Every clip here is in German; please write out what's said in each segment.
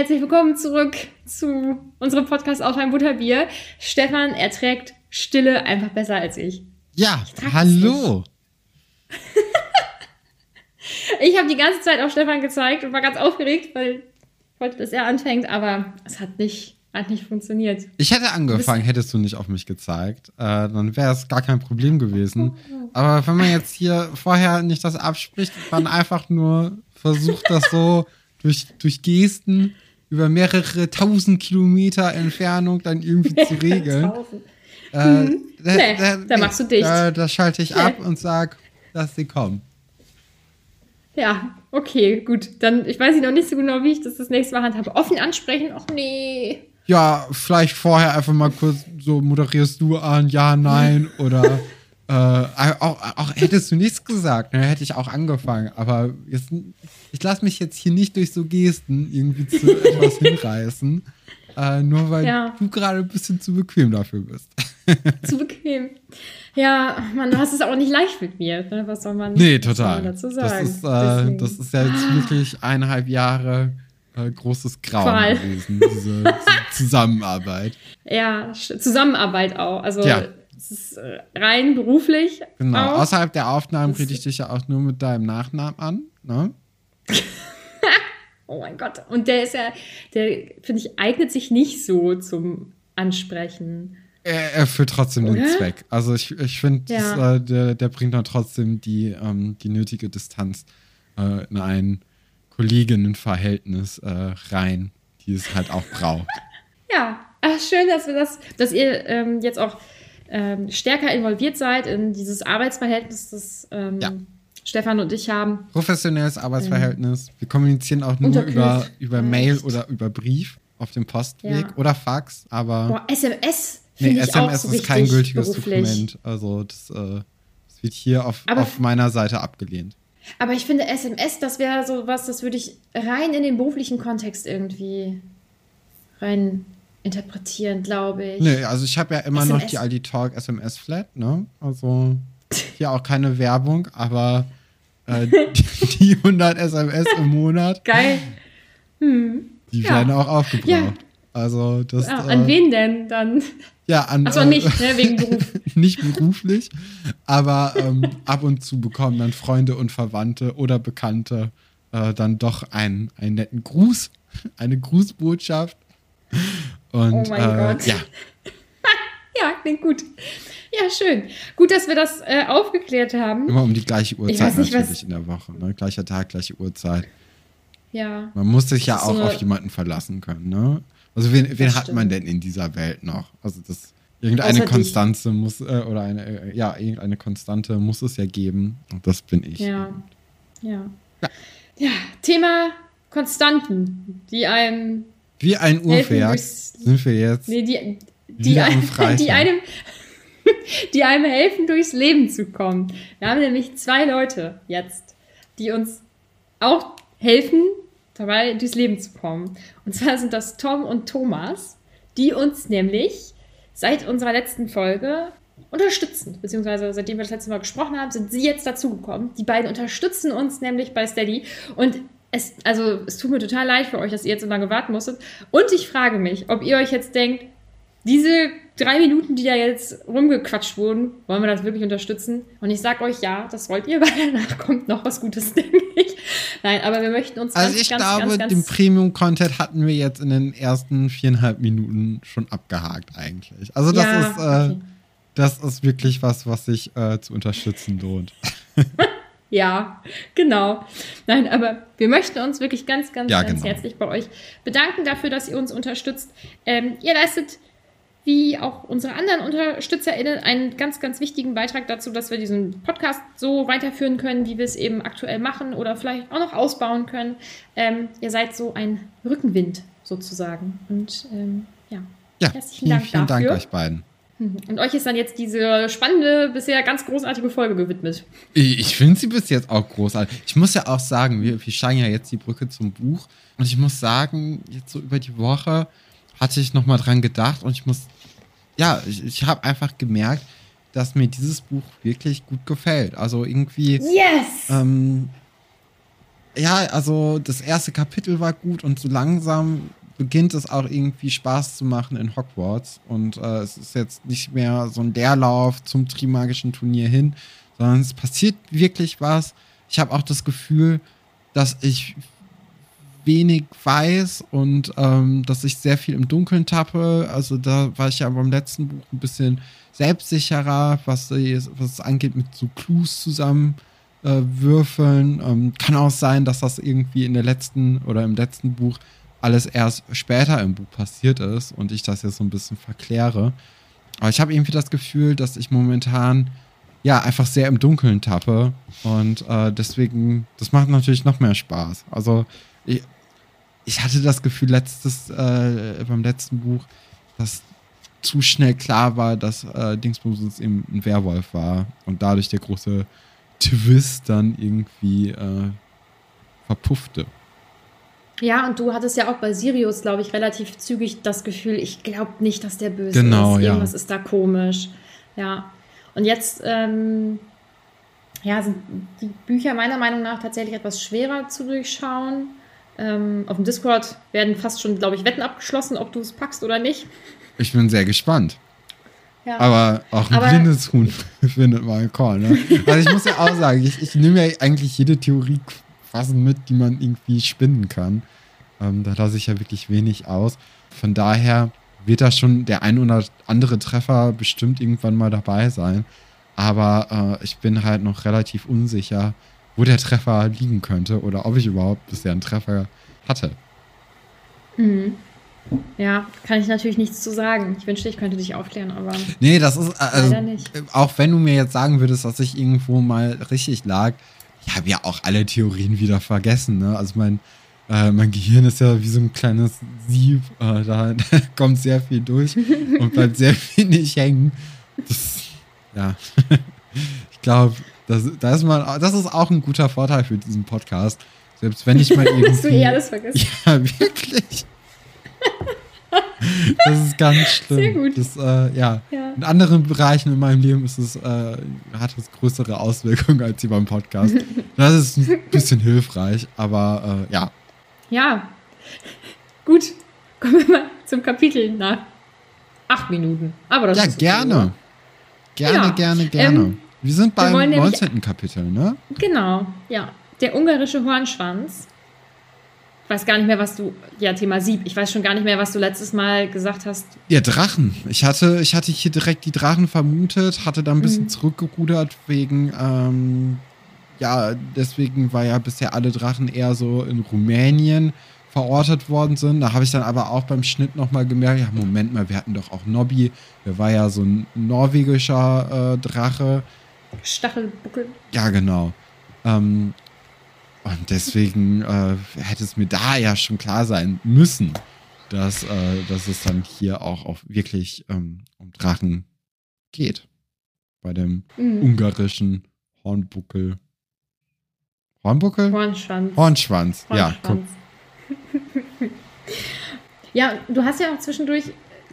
herzlich willkommen zurück zu unserem Podcast auf ein Butterbier. Stefan erträgt Stille einfach besser als ich. Ja, hallo. ich habe die ganze Zeit auf Stefan gezeigt und war ganz aufgeregt, weil ich wollte, dass er anfängt, aber es hat nicht, hat nicht funktioniert. Ich hätte angefangen, hättest du nicht auf mich gezeigt. Äh, dann wäre es gar kein Problem gewesen. Aber wenn man jetzt hier vorher nicht das abspricht, man einfach nur versucht, das so durch, durch Gesten über mehrere tausend Kilometer Entfernung dann irgendwie zu regeln. äh, mhm. da, nee, da, da, machst du dicht. Da, da schalte ich nee. ab und sag, dass sie kommen. Ja, okay, gut. Dann, ich weiß noch nicht so genau, wie ich das das nächste Mal handhabe. Offen ansprechen? Ach nee. Ja, vielleicht vorher einfach mal kurz so moderierst du an, ja, nein oder äh, auch, auch hättest du nichts gesagt, dann ne, hätte ich auch angefangen. Aber jetzt, ich lasse mich jetzt hier nicht durch so Gesten irgendwie zu etwas hinreißen. Äh, nur weil ja. du gerade ein bisschen zu bequem dafür bist. zu bequem. Ja, man, du hast es auch nicht leicht mit mir. Ne? Was soll man, nee, total. dazu sagen? Das ist, äh, das ist ja jetzt wirklich eineinhalb Jahre äh, großes Grauen Qual. gewesen, diese, diese, Zusammenarbeit. Ja, Zusammenarbeit auch. Also ja. Es ist äh, rein beruflich. Genau, auch. außerhalb der Aufnahmen rede ich dich ja auch nur mit deinem Nachnamen an. Ne? oh mein Gott. Und der ist ja, der, finde ich, eignet sich nicht so zum Ansprechen. Er erfüllt trotzdem Oder? den Zweck. Also ich, ich finde, ja. äh, der, der bringt dann trotzdem die, ähm, die nötige Distanz äh, in ein Kolleginnenverhältnis äh, rein, die es halt auch braucht. Ja, Ach, schön, dass wir das, dass ihr ähm, jetzt auch ähm, stärker involviert seid in dieses Arbeitsverhältnis, das ähm, ja. Stefan und ich haben. Professionelles Arbeitsverhältnis. Wir kommunizieren auch nur über, über Mail oder über Brief auf dem Postweg ja. oder Fax, aber. Boah, SMS Nee, SMS so ist kein gültiges beruflich. Dokument. Also das, äh, das, wird hier auf, auf meiner Seite abgelehnt. Aber ich finde SMS, das wäre so was, das würde ich rein in den beruflichen Kontext irgendwie rein interpretieren, glaube ich. Nee, also ich habe ja immer SMS. noch die Aldi Talk SMS Flat, ne? Also hier auch keine Werbung, aber äh, die, die 100 SMS im Monat. Geil. Hm. Die ja. werden auch aufgebraucht. Ja. Also das. Ja, an äh, wen denn dann? Ja, an. Achso, nicht, ne, wegen Beruf. nicht beruflich, aber ähm, ab und zu bekommen dann Freunde und Verwandte oder Bekannte äh, dann doch einen, einen netten Gruß, eine Grußbotschaft. Und, oh mein äh, Gott. Ja. ja, klingt gut. Ja, schön. Gut, dass wir das äh, aufgeklärt haben. Immer um die gleiche Uhrzeit nicht, natürlich in der Woche. Ne? Gleicher Tag, gleiche Uhrzeit. Ja. Man muss sich ja auch so auf jemanden verlassen können, ne? Also wen, wen hat man denn in dieser Welt noch? Also das irgendeine Konstanze muss äh, oder eine äh, ja irgendeine Konstante muss es ja geben und das bin ich. Ja. Ja. Ja, ja Thema Konstanten, die einem wie ein Uhrwerk sind wir jetzt. Nee, die, die, ein, die einem die einem helfen durchs Leben zu kommen. Wir haben nämlich zwei Leute jetzt, die uns auch helfen dabei, durchs Leben zu kommen. Und zwar sind das Tom und Thomas, die uns nämlich seit unserer letzten Folge unterstützen. Beziehungsweise seitdem wir das letzte Mal gesprochen haben, sind sie jetzt dazugekommen. Die beiden unterstützen uns nämlich bei Steady. Und es, also, es tut mir total leid für euch, dass ihr jetzt so lange warten musstet. Und ich frage mich, ob ihr euch jetzt denkt, diese drei Minuten, die da jetzt rumgequatscht wurden, wollen wir das wirklich unterstützen? Und ich sage euch ja, das wollt ihr, weil danach kommt noch was Gutes, denke ich. Nein, aber wir möchten uns Also ganz, ich ganz, glaube, ganz, ganz, den Premium-Content hatten wir jetzt in den ersten viereinhalb Minuten schon abgehakt eigentlich. Also das ja, ist äh, okay. das ist wirklich was, was sich äh, zu unterstützen lohnt. Ja, genau. Nein, aber wir möchten uns wirklich ganz, ganz, ja, ganz genau. herzlich bei euch bedanken dafür, dass ihr uns unterstützt. Ähm, ihr leistet wie auch unsere anderen UnterstützerInnen einen ganz, ganz wichtigen Beitrag dazu, dass wir diesen Podcast so weiterführen können, wie wir es eben aktuell machen oder vielleicht auch noch ausbauen können. Ähm, ihr seid so ein Rückenwind sozusagen. Und ähm, ja, ja, herzlichen vielen, Dank vielen dafür. Dank euch beiden. Und euch ist dann jetzt diese spannende, bisher ganz großartige Folge gewidmet. Ich finde sie bis jetzt auch großartig. Ich muss ja auch sagen, wir, wir steigen ja jetzt die Brücke zum Buch. Und ich muss sagen, jetzt so über die Woche hatte ich nochmal dran gedacht und ich muss, ja, ich, ich habe einfach gemerkt, dass mir dieses Buch wirklich gut gefällt. Also irgendwie. Yes! Ähm, ja, also das erste Kapitel war gut und so langsam beginnt es auch irgendwie Spaß zu machen in Hogwarts. Und äh, es ist jetzt nicht mehr so ein Leerlauf zum Trimagischen Turnier hin, sondern es passiert wirklich was. Ich habe auch das Gefühl, dass ich wenig weiß und ähm, dass ich sehr viel im Dunkeln tappe. Also da war ich ja beim letzten Buch ein bisschen selbstsicherer, was, was es angeht, mit so Clues zusammen äh, würfeln. Ähm, kann auch sein, dass das irgendwie in der letzten oder im letzten Buch alles erst später im Buch passiert ist und ich das jetzt so ein bisschen verkläre. Aber ich habe irgendwie das Gefühl, dass ich momentan ja einfach sehr im Dunkeln tappe und äh, deswegen, das macht natürlich noch mehr Spaß. Also ich, ich hatte das Gefühl letztes äh, beim letzten Buch, dass zu schnell klar war, dass äh, Dingsbums eben ein Werwolf war und dadurch der große Twist dann irgendwie äh, verpuffte. Ja, und du hattest ja auch bei Sirius, glaube ich, relativ zügig das Gefühl, ich glaube nicht, dass der böse genau, ist. Irgendwas ja. ist da komisch. Ja. Und jetzt, ähm, ja, sind die Bücher meiner Meinung nach tatsächlich etwas schwerer zu durchschauen. Ähm, auf dem Discord werden fast schon, glaube ich, Wetten abgeschlossen, ob du es packst oder nicht. Ich bin sehr gespannt. Ja. Aber auch ein Aber, blindes Huhn findet mal einen Call. Ne? Also ich muss ja auch sagen, ich, ich nehme ja eigentlich jede Theorie fast mit, die man irgendwie spinnen kann. Ähm, da lasse ich ja wirklich wenig aus. Von daher wird da schon der ein oder andere Treffer bestimmt irgendwann mal dabei sein. Aber äh, ich bin halt noch relativ unsicher, wo der Treffer liegen könnte oder ob ich überhaupt bisher einen Treffer hatte. Mhm. Ja, kann ich natürlich nichts zu sagen. Ich wünschte, ich könnte dich aufklären, aber. Nee, das ist. Äh, also, auch wenn du mir jetzt sagen würdest, dass ich irgendwo mal richtig lag, ich habe ja auch alle Theorien wieder vergessen. Ne? Also mein, äh, mein Gehirn ist ja wie so ein kleines Sieb. Äh, da, da, kommt sehr viel durch und bleibt sehr wenig hängen. Das, ja, ich glaube, das, das, ist das ist auch ein guter Vorteil für diesen Podcast. Selbst wenn ich mal irgendwie... Dass du eh alles vergessen. Ja, wirklich. Das ist ganz schlimm. Sehr gut. Das, äh, ja. ja. In anderen Bereichen in meinem Leben ist es, äh, hat es größere Auswirkungen als hier beim Podcast. Das ist ein bisschen hilfreich, aber äh, ja. Ja. Gut. Kommen wir mal zum Kapitel nach acht Minuten. Aber das ja, ist gerne. Gerne, ja. gerne, gerne. Ähm, wir sind beim wir 19. Kapitel, ne? Genau, ja. Der ungarische Hornschwanz weiß gar nicht mehr, was du, ja, Thema Sieb. Ich weiß schon gar nicht mehr, was du letztes Mal gesagt hast. Ja, Drachen. Ich hatte, ich hatte hier direkt die Drachen vermutet, hatte da ein bisschen mhm. zurückgerudert wegen, ähm, ja, deswegen war ja bisher alle Drachen eher so in Rumänien verortet worden sind. Da habe ich dann aber auch beim Schnitt nochmal gemerkt, ja, Moment mal, wir hatten doch auch Nobby. Der war ja so ein norwegischer äh, Drache. Stachelbuckel. Ja, genau. Ähm, und deswegen äh, hätte es mir da ja schon klar sein müssen, dass, äh, dass es dann hier auch auf wirklich ähm, um Drachen geht. Bei dem mhm. ungarischen Hornbuckel. Hornbuckel? Hornschwanz. Hornschwanz, Hornschwanz. ja. Guck. ja, du hast ja auch zwischendurch,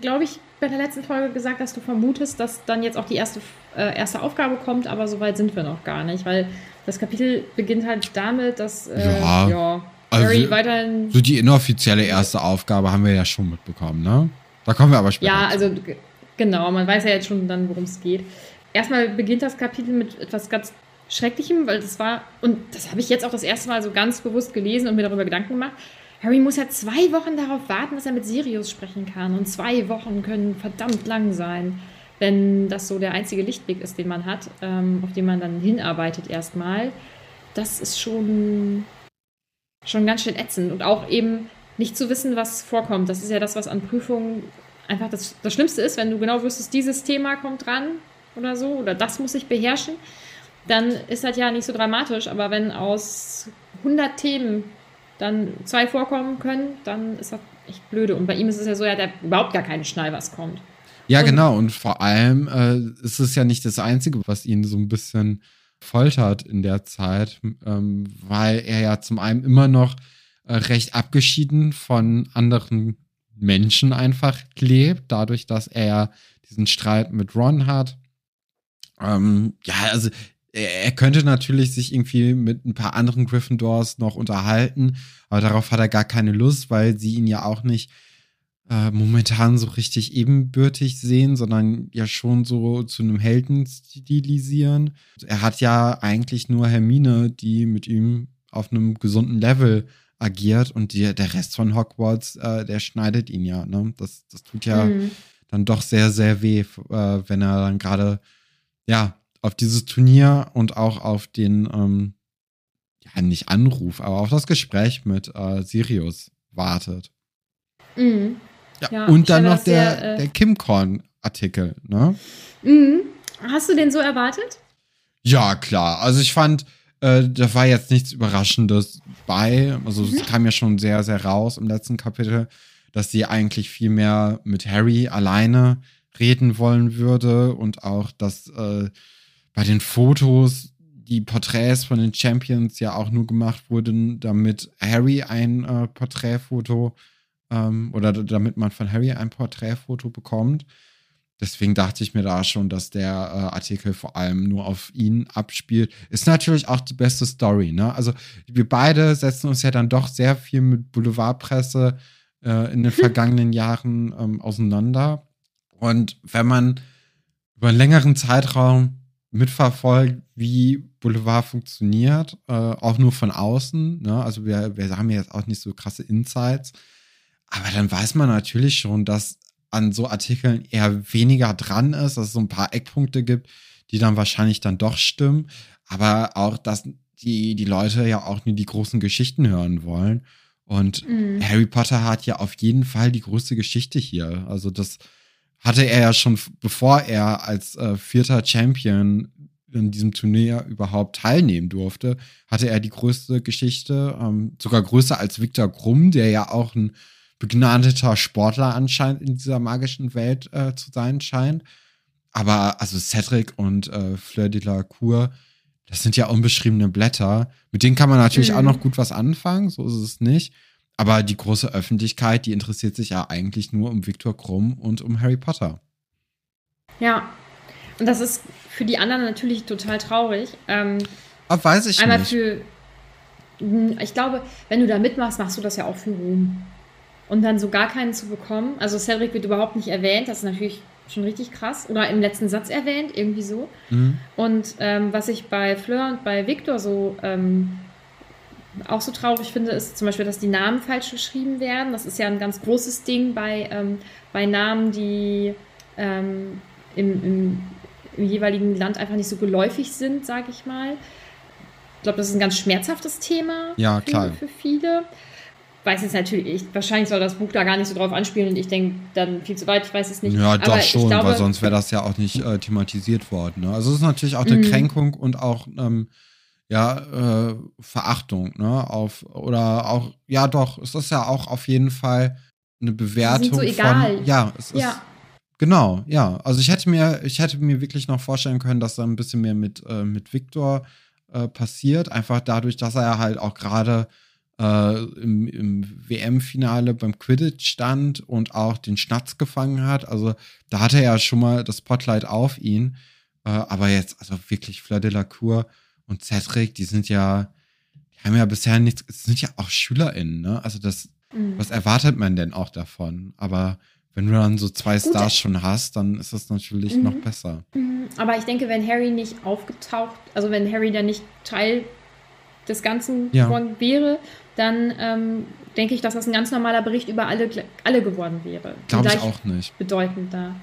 glaube ich, bei der letzten Folge gesagt, dass du vermutest, dass dann jetzt auch die erste, äh, erste Aufgabe kommt, aber so weit sind wir noch gar nicht, weil das Kapitel beginnt halt damit, dass äh, ja, ja Harry also, weiterhin. So die inoffizielle erste Aufgabe haben wir ja schon mitbekommen, ne? Da kommen wir aber später. Ja, also genau, man weiß ja jetzt schon dann, worum es geht. Erstmal beginnt das Kapitel mit etwas ganz Schrecklichem, weil das war, und das habe ich jetzt auch das erste Mal so ganz bewusst gelesen und mir darüber Gedanken gemacht. Harry muss ja zwei Wochen darauf warten, dass er mit Sirius sprechen kann. Und zwei Wochen können verdammt lang sein wenn das so der einzige Lichtblick ist, den man hat, ähm, auf den man dann hinarbeitet erstmal, das ist schon, schon ganz schön ätzend. Und auch eben nicht zu wissen, was vorkommt. Das ist ja das, was an Prüfungen einfach das, das Schlimmste ist, wenn du genau wüsstest, dieses Thema kommt dran oder so, oder das muss ich beherrschen, dann ist das ja nicht so dramatisch. Aber wenn aus 100 Themen dann zwei vorkommen können, dann ist das echt blöde. Und bei ihm ist es ja so, er hat überhaupt gar keine Schnall, was kommt. Ja, und genau. Und vor allem äh, ist es ja nicht das Einzige, was ihn so ein bisschen foltert in der Zeit, ähm, weil er ja zum einen immer noch äh, recht abgeschieden von anderen Menschen einfach lebt, dadurch, dass er diesen Streit mit Ron hat. Ähm, ja, also er könnte natürlich sich irgendwie mit ein paar anderen Gryffindors noch unterhalten, aber darauf hat er gar keine Lust, weil sie ihn ja auch nicht äh, momentan so richtig ebenbürtig sehen, sondern ja schon so zu einem Helden stilisieren. Er hat ja eigentlich nur Hermine, die mit ihm auf einem gesunden Level agiert und die, der Rest von Hogwarts, äh, der schneidet ihn ja. Ne? Das, das tut ja mhm. dann doch sehr, sehr weh, äh, wenn er dann gerade ja auf dieses Turnier und auch auf den ähm, ja nicht Anruf, aber auf das Gespräch mit äh, Sirius wartet. Mhm. Ja, und dann noch der, sehr, äh, der KimCorn-Artikel, ne? Mhm. Hast du den so erwartet? Ja, klar. Also ich fand, äh, da war jetzt nichts Überraschendes bei. Also es mhm. kam ja schon sehr, sehr raus im letzten Kapitel, dass sie eigentlich viel mehr mit Harry alleine reden wollen würde und auch, dass äh, bei den Fotos die Porträts von den Champions ja auch nur gemacht wurden, damit Harry ein äh, Porträtfoto ähm, oder damit man von Harry ein Porträtfoto bekommt. Deswegen dachte ich mir da schon, dass der äh, Artikel vor allem nur auf ihn abspielt. Ist natürlich auch die beste Story, ne? Also wir beide setzen uns ja dann doch sehr viel mit Boulevardpresse äh, in den vergangenen Jahren ähm, auseinander. Und wenn man über einen längeren Zeitraum mitverfolgt, wie Boulevard funktioniert, äh, auch nur von außen, ne? Also wir, wir haben ja jetzt auch nicht so krasse Insights aber dann weiß man natürlich schon, dass an so Artikeln eher weniger dran ist, dass es so ein paar Eckpunkte gibt, die dann wahrscheinlich dann doch stimmen. Aber auch, dass die, die Leute ja auch nie die großen Geschichten hören wollen. Und mhm. Harry Potter hat ja auf jeden Fall die größte Geschichte hier. Also das hatte er ja schon, bevor er als äh, vierter Champion in diesem Turnier überhaupt teilnehmen durfte, hatte er die größte Geschichte, ähm, sogar größer als Viktor Krumm, der ja auch ein begnadeter Sportler anscheinend in dieser magischen Welt äh, zu sein scheint. Aber also Cedric und äh, Fleur de la Cour, das sind ja unbeschriebene Blätter. Mit denen kann man natürlich mhm. auch noch gut was anfangen, so ist es nicht. Aber die große Öffentlichkeit, die interessiert sich ja eigentlich nur um Viktor Krumm und um Harry Potter. Ja, und das ist für die anderen natürlich total traurig. Ähm, Aber weiß ich einmal nicht. Für, ich glaube, wenn du da mitmachst, machst du das ja auch für Ruhm und dann so gar keinen zu bekommen. Also Cedric wird überhaupt nicht erwähnt, das ist natürlich schon richtig krass. Oder im letzten Satz erwähnt, irgendwie so. Mhm. Und ähm, was ich bei Fleur und bei Victor so ähm, auch so traurig finde, ist zum Beispiel, dass die Namen falsch geschrieben werden. Das ist ja ein ganz großes Ding bei, ähm, bei Namen, die ähm, im, im, im, jeweiligen Land einfach nicht so geläufig sind, sage ich mal. Ich glaube, das ist ein ganz schmerzhaftes Thema ja, für, für viele weiß jetzt natürlich, wahrscheinlich soll das Buch da gar nicht so drauf anspielen und ich denke dann viel zu weit, ich weiß es nicht. Ja, doch schon, glaube, weil sonst wäre das ja auch nicht äh, thematisiert worden. Ne? Also es ist natürlich auch eine mhm. Kränkung und auch ähm, ja, äh, Verachtung, ne? Auf, oder auch, ja doch, es ist ja auch auf jeden Fall eine Bewertung so egal. von. Ja, es ja. ist. Genau, ja. Also ich hätte mir, ich hätte mir wirklich noch vorstellen können, dass da ein bisschen mehr mit, äh, mit Victor äh, passiert. Einfach dadurch, dass er halt auch gerade äh, im, im WM-Finale beim Quidditch stand und auch den Schnatz gefangen hat. Also da hatte er ja schon mal das Spotlight auf ihn. Äh, aber jetzt, also wirklich Fleur de la Cour und Cedric, die sind ja, die haben ja bisher nichts, sind ja auch SchülerInnen, ne? Also das, mhm. was erwartet man denn auch davon? Aber wenn du dann so zwei Gut. Stars schon hast, dann ist das natürlich mhm. noch besser. Mhm. Aber ich denke, wenn Harry nicht aufgetaucht, also wenn Harry dann nicht Teil des Ganzen ja. geworden wäre, dann ähm, denke ich, dass das ein ganz normaler Bericht über alle, alle geworden wäre. Glaube ich auch nicht. Bedeutender.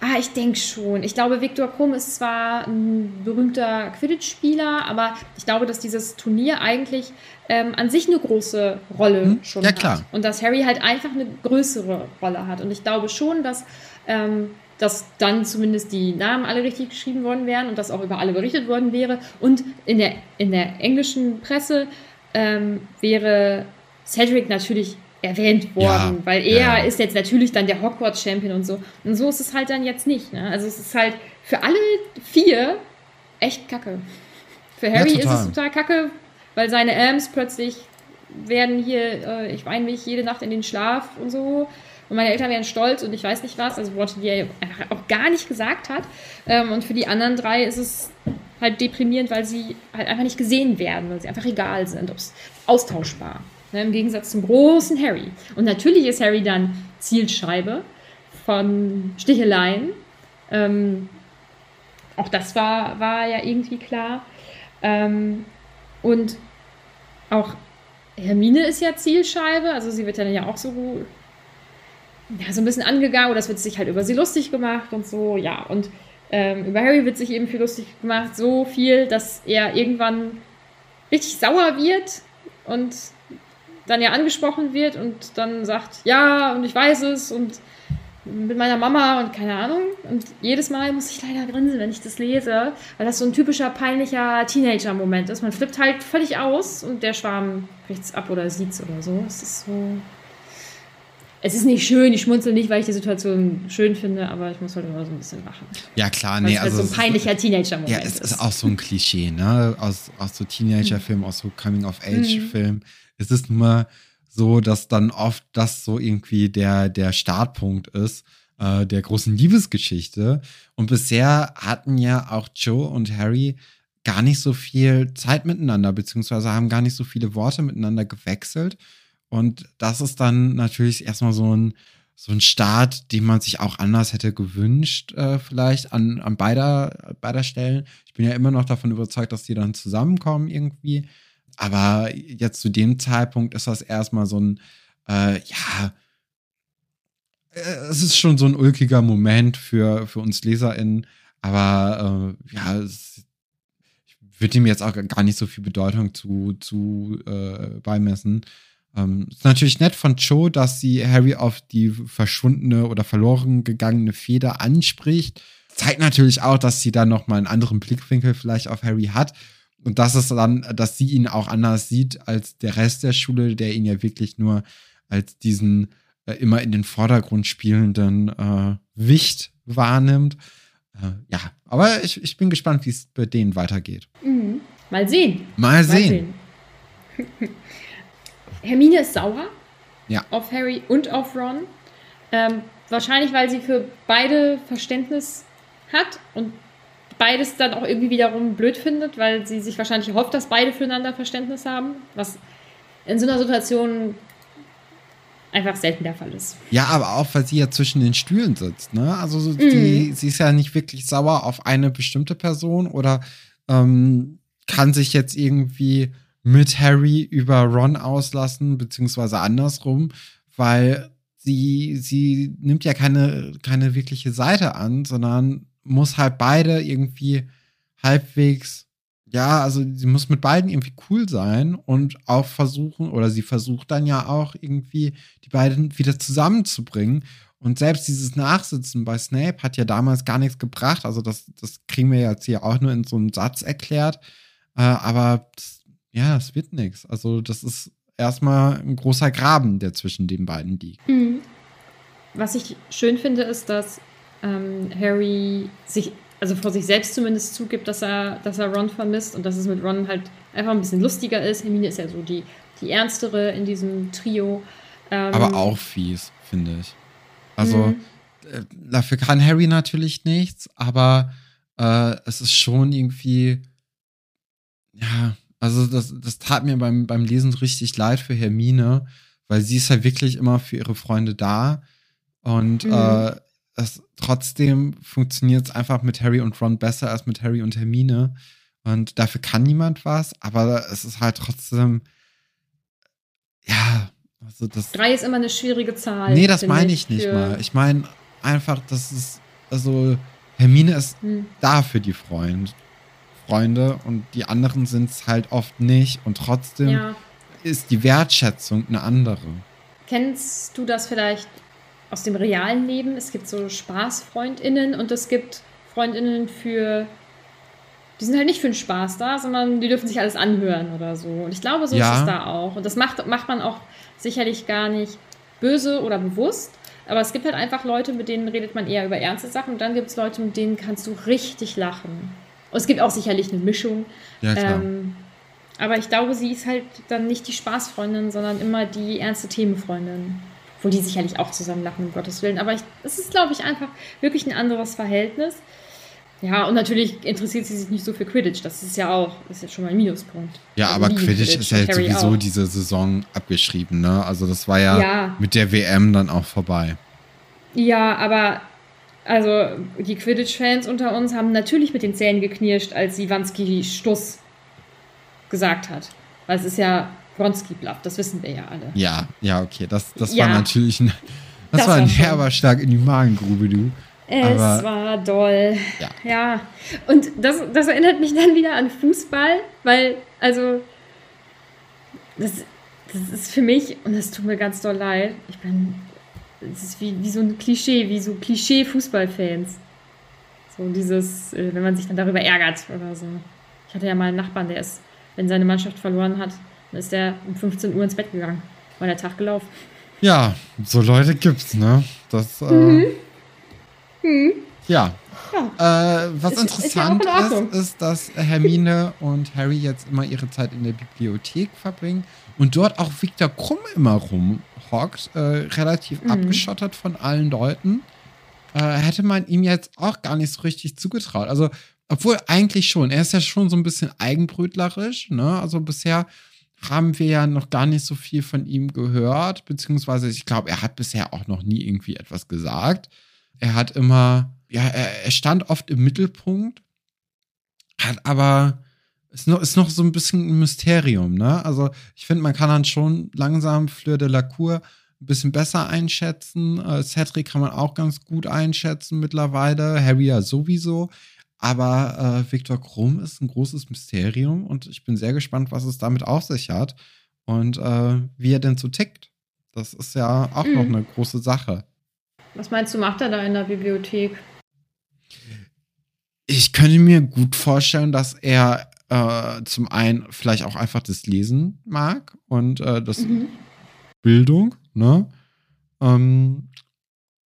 Ah, ich denke schon. Ich glaube, Viktor Krumm ist zwar ein berühmter Quidditch-Spieler, aber ich glaube, dass dieses Turnier eigentlich ähm, an sich eine große Rolle hm? schon ja, klar. hat. Und dass Harry halt einfach eine größere Rolle hat. Und ich glaube schon, dass ähm, dass dann zumindest die Namen alle richtig geschrieben worden wären und dass auch über alle berichtet worden wäre. Und in der, in der englischen Presse ähm, wäre Cedric natürlich erwähnt worden, ja, weil er ja. ist jetzt natürlich dann der Hogwarts-Champion und so. Und so ist es halt dann jetzt nicht. Ne? Also es ist halt für alle vier echt kacke. Für Harry ist es total kacke, weil seine Elms plötzlich werden hier, äh, ich weine mich jede Nacht in den Schlaf und so. Und meine Eltern wären stolz und ich weiß nicht was, also Worte, die er auch gar nicht gesagt hat. Ähm, und für die anderen drei ist es halt deprimierend, weil sie halt einfach nicht gesehen werden, weil sie einfach egal sind, austauschbar. Ne, Im Gegensatz zum großen Harry. Und natürlich ist Harry dann Zielscheibe von Sticheleien. Ähm, auch das war, war ja irgendwie klar. Ähm, und auch Hermine ist ja Zielscheibe, also sie wird dann ja auch so, ja, so ein bisschen angegangen oder es wird sich halt über sie lustig gemacht und so, ja. Und ähm, über Harry wird sich eben viel lustig gemacht, so viel, dass er irgendwann richtig sauer wird und dann ja angesprochen wird und dann sagt, ja, und ich weiß es und mit meiner Mama und keine Ahnung. Und jedes Mal muss ich leider grinsen, wenn ich das lese, weil das so ein typischer peinlicher Teenager-Moment ist. Man flippt halt völlig aus und der Schwarm kriegt es ab oder sieht es oder so. Es ist so. Es ist nicht schön, ich schmunzel nicht, weil ich die Situation schön finde, aber ich muss halt immer so ein bisschen lachen. Ja, klar, nee. Weil also halt so ein peinlicher Teenager-Moment Ja, es ist. ist auch so ein Klischee, ne? Aus, aus so Teenager-Filmen, aus so Coming-of-Age-Filmen. Mhm. Es ist nur so, dass dann oft das so irgendwie der, der Startpunkt ist äh, der großen Liebesgeschichte. Und bisher hatten ja auch Joe und Harry gar nicht so viel Zeit miteinander, beziehungsweise haben gar nicht so viele Worte miteinander gewechselt. Und das ist dann natürlich erstmal so ein, so ein Start, den man sich auch anders hätte gewünscht, äh, vielleicht an, an beider, beider Stellen. Ich bin ja immer noch davon überzeugt, dass die dann zusammenkommen irgendwie. Aber jetzt zu dem Zeitpunkt ist das erstmal so ein, äh, ja, äh, es ist schon so ein ulkiger Moment für, für uns LeserInnen. Aber äh, ja, es, ich würde ihm jetzt auch gar nicht so viel Bedeutung zu, zu äh, beimessen. Ähm, ist natürlich nett von Joe, dass sie Harry auf die verschwundene oder verloren gegangene Feder anspricht. Zeigt natürlich auch, dass sie dann nochmal einen anderen Blickwinkel vielleicht auf Harry hat. Und das ist dann, dass sie ihn auch anders sieht als der Rest der Schule, der ihn ja wirklich nur als diesen äh, immer in den Vordergrund spielenden äh, Wicht wahrnimmt. Äh, ja, aber ich, ich bin gespannt, wie es bei denen weitergeht. Mhm. Mal sehen. Mal sehen. Mal sehen. Hermine ist sauer. Ja. Auf Harry und auf Ron. Ähm, wahrscheinlich, weil sie für beide Verständnis hat und beides dann auch irgendwie wiederum blöd findet, weil sie sich wahrscheinlich hofft, dass beide füreinander Verständnis haben, was in so einer Situation einfach selten der Fall ist. Ja, aber auch, weil sie ja zwischen den Stühlen sitzt, ne? Also mhm. die, sie ist ja nicht wirklich sauer auf eine bestimmte Person oder ähm, kann sich jetzt irgendwie mit Harry über Ron auslassen, beziehungsweise andersrum, weil sie, sie nimmt ja keine, keine wirkliche Seite an, sondern muss halt beide irgendwie halbwegs, ja, also sie muss mit beiden irgendwie cool sein und auch versuchen, oder sie versucht dann ja auch irgendwie die beiden wieder zusammenzubringen. Und selbst dieses Nachsitzen bei Snape hat ja damals gar nichts gebracht. Also das, das kriegen wir jetzt hier auch nur in so einem Satz erklärt. Äh, aber das, ja, es wird nichts. Also das ist erstmal ein großer Graben, der zwischen den beiden liegt. Mhm. Was ich schön finde, ist, dass ähm, Harry sich, also vor sich selbst zumindest zugibt, dass er, dass er Ron vermisst und dass es mit Ron halt einfach ein bisschen lustiger ist. Hermine ist ja so die, die ernstere in diesem Trio. Ähm, aber auch fies, finde ich. Also mhm. äh, dafür kann Harry natürlich nichts, aber äh, es ist schon irgendwie, ja, also das, das tat mir beim, beim Lesen richtig leid für Hermine, weil sie ist ja wirklich immer für ihre Freunde da. Und mhm. äh, es, trotzdem funktioniert es einfach mit Harry und Ron besser als mit Harry und Hermine. Und dafür kann niemand was, aber es ist halt trotzdem, ja, also das. Drei ist immer eine schwierige Zahl. Nee, das meine ich nicht mal. Ich meine einfach, das ist, also Hermine ist hm. da für die Freund, Freunde und die anderen sind es halt oft nicht und trotzdem ja. ist die Wertschätzung eine andere. Kennst du das vielleicht aus dem realen Leben. Es gibt so Spaßfreundinnen und es gibt Freundinnen für die sind halt nicht für den Spaß da, sondern die dürfen sich alles anhören oder so. Und ich glaube, so ja. ist es da auch. Und das macht, macht man auch sicherlich gar nicht böse oder bewusst. Aber es gibt halt einfach Leute, mit denen redet man eher über ernste Sachen. Und dann gibt es Leute, mit denen kannst du richtig lachen. Und es gibt auch sicherlich eine Mischung. Ja, klar. Ähm, aber ich glaube, sie ist halt dann nicht die Spaßfreundin, sondern immer die ernste Themenfreundin wo die sicherlich auch zusammen lachen, um Gottes Willen. Aber es ist, glaube ich, einfach wirklich ein anderes Verhältnis. Ja, und natürlich interessiert sie sich nicht so für Quidditch. Das ist ja auch, ist jetzt schon mal ein Minuspunkt. Ja, also aber Quidditch, Quidditch, ist ja jetzt sowieso auch. diese Saison abgeschrieben, ne? Also das war ja, ja, mit der WM dann auch vorbei. Ja, aber also die Quidditch-Fans unter uns haben natürlich mit den Zähnen geknirscht, als Iwanski Stuss gesagt hat. Weil es ist ja Wronski Bluff, das wissen wir ja alle. Ja, ja, okay. Das, das ja. war natürlich ein, das, das war ein herber Schlag in die Magengrube, du. Es Aber, war doll. Ja. ja. Und das, das erinnert mich dann wieder an Fußball, weil, also, das, das ist für mich, und das tut mir ganz doll leid, ich bin, es ist wie, wie so ein Klischee, wie so Klischee-Fußballfans. So dieses, äh, wenn man sich dann darüber ärgert oder so. Ich hatte ja mal einen Nachbarn, der ist, wenn seine Mannschaft verloren hat, dann ist der um 15 Uhr ins Bett gegangen. War der Tag gelaufen. Ja, so Leute gibt's, ne? Das, äh, mhm. Mhm. Ja. ja. Äh, was ist, interessant ist, ist, ist, dass Hermine und Harry jetzt immer ihre Zeit in der Bibliothek verbringen und dort auch Victor Krumm immer rumhockt, äh, relativ mhm. abgeschottet von allen Leuten. Äh, hätte man ihm jetzt auch gar nicht so richtig zugetraut. Also, obwohl eigentlich schon. Er ist ja schon so ein bisschen eigenbrötlerisch, ne? Also bisher haben wir ja noch gar nicht so viel von ihm gehört, beziehungsweise ich glaube, er hat bisher auch noch nie irgendwie etwas gesagt. Er hat immer, ja, er, er stand oft im Mittelpunkt, hat aber, ist noch, ist noch so ein bisschen ein Mysterium, ne? Also ich finde, man kann dann schon langsam Fleur de la Cour ein bisschen besser einschätzen. Äh, Cedric kann man auch ganz gut einschätzen mittlerweile. Harry ja sowieso. Aber äh, Viktor Krumm ist ein großes Mysterium und ich bin sehr gespannt, was es damit auf sich hat und äh, wie er denn so tickt. Das ist ja auch mhm. noch eine große Sache. Was meinst du, macht er da in der Bibliothek? Ich könnte mir gut vorstellen, dass er äh, zum einen vielleicht auch einfach das Lesen mag und äh, das mhm. Bildung, ne? Ähm,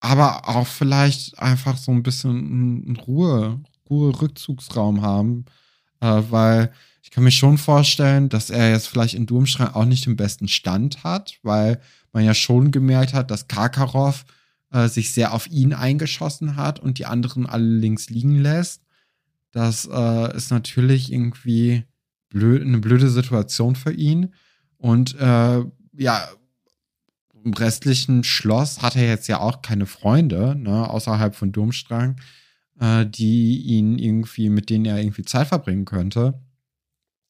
aber auch vielleicht einfach so ein bisschen Ruhe, Rückzugsraum haben, äh, weil ich kann mir schon vorstellen, dass er jetzt vielleicht in Durmstrang auch nicht den besten Stand hat, weil man ja schon gemerkt hat, dass Karkaroff äh, sich sehr auf ihn eingeschossen hat und die anderen alle links liegen lässt. Das äh, ist natürlich irgendwie blöd, eine blöde Situation für ihn. Und äh, ja, im restlichen Schloss hat er jetzt ja auch keine Freunde, ne, außerhalb von Durmstrang äh, die ihn irgendwie, mit denen er irgendwie Zeit verbringen könnte.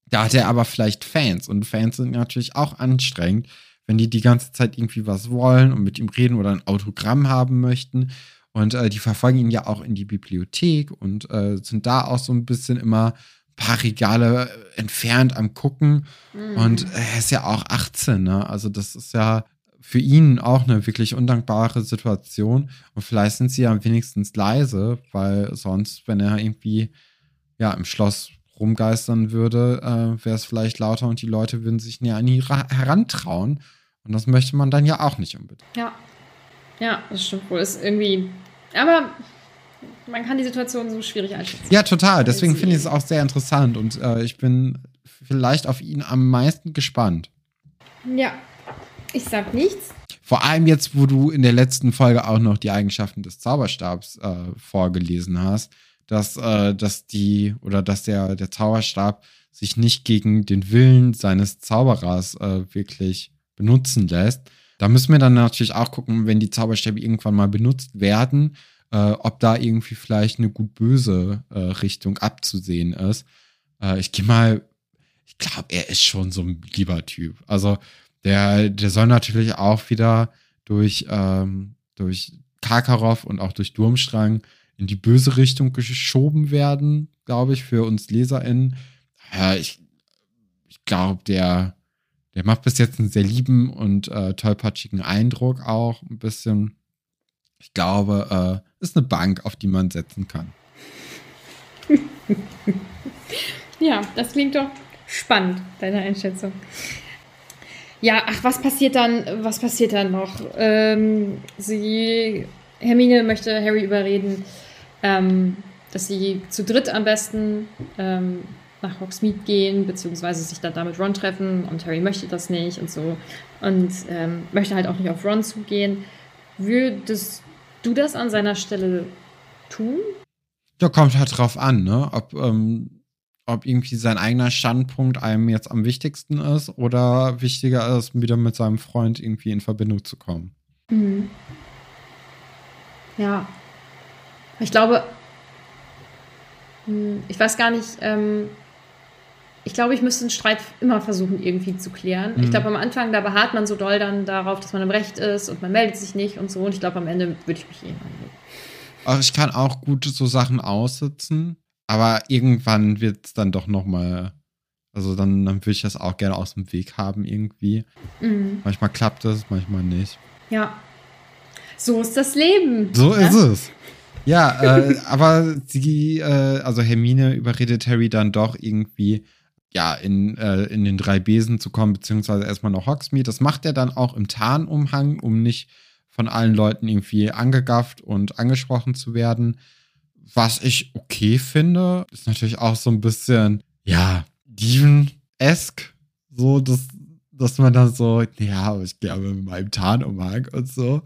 Da hat er aber vielleicht Fans und Fans sind natürlich auch anstrengend, wenn die die ganze Zeit irgendwie was wollen und mit ihm reden oder ein Autogramm haben möchten. Und äh, die verfolgen ihn ja auch in die Bibliothek und äh, sind da auch so ein bisschen immer ein paar Regale entfernt am Gucken. Mhm. Und er ist ja auch 18, ne? Also das ist ja für ihn auch eine wirklich undankbare Situation. Und vielleicht sind sie ja wenigstens leise, weil sonst, wenn er irgendwie ja im Schloss rumgeistern würde, äh, wäre es vielleicht lauter und die Leute würden sich näher an ihn herantrauen. Und das möchte man dann ja auch nicht unbedingt. Ja. Ja, das stimmt wohl. Ist irgendwie. Aber man kann die Situation so schwierig einschätzen. Ja, total. Deswegen finde ich es auch sehr interessant und äh, ich bin vielleicht auf ihn am meisten gespannt. Ja, ich sag nichts. Vor allem jetzt, wo du in der letzten Folge auch noch die Eigenschaften des Zauberstabs äh, vorgelesen hast, dass, äh, dass die oder dass der, der Zauberstab sich nicht gegen den Willen seines Zauberers äh, wirklich benutzen lässt. Da müssen wir dann natürlich auch gucken, wenn die Zauberstäbe irgendwann mal benutzt werden, äh, ob da irgendwie vielleicht eine gut-böse äh, Richtung abzusehen ist. Äh, ich gehe mal, ich glaube, er ist schon so ein lieber Typ. Also der, der soll natürlich auch wieder durch, ähm, durch Karkaroff und auch durch Durmstrang in die böse Richtung geschoben werden, glaube ich, für uns LeserInnen. Ja, ich, ich glaube, der, der macht bis jetzt einen sehr lieben und äh, tollpatschigen Eindruck auch. Ein bisschen. Ich glaube, äh, ist eine Bank, auf die man setzen kann. ja, das klingt doch spannend, deine Einschätzung. Ja, ach, was passiert dann, was passiert dann noch? Ähm, sie, Hermine möchte Harry überreden, ähm, dass sie zu dritt am besten ähm, nach Hogsmeade gehen, beziehungsweise sich dann damit Ron treffen und Harry möchte das nicht und so und ähm, möchte halt auch nicht auf Ron zugehen. Würdest du das an seiner Stelle tun? Da kommt halt drauf an, ne? Ob, ähm, ob irgendwie sein eigener Standpunkt einem jetzt am wichtigsten ist oder wichtiger ist, wieder mit seinem Freund irgendwie in Verbindung zu kommen. Mhm. Ja. Ich glaube, hm, ich weiß gar nicht, ähm, ich glaube, ich müsste einen Streit immer versuchen, irgendwie zu klären. Mhm. Ich glaube, am Anfang, da beharrt man so doll dann darauf, dass man im Recht ist und man meldet sich nicht und so. Und ich glaube, am Ende würde ich mich eh Ach, ich kann auch gut so Sachen aussitzen, aber irgendwann wird es dann doch nochmal. Also dann, dann würde ich das auch gerne aus dem Weg haben irgendwie. Mhm. Manchmal klappt es, manchmal nicht. Ja. So ist das Leben. So ja? ist es. Ja, äh, aber sie, äh, also Hermine überredet Harry dann doch irgendwie, ja, in, äh, in den drei Besen zu kommen, beziehungsweise erstmal nach Hogsmeade. Das macht er dann auch im Tarnumhang, um nicht von allen Leuten irgendwie angegafft und angesprochen zu werden. Was ich okay finde, ist natürlich auch so ein bisschen, ja, Diven-esque. So, dass, dass man dann so, ja, ich gehe aber mit meinem Tarnumhang und so.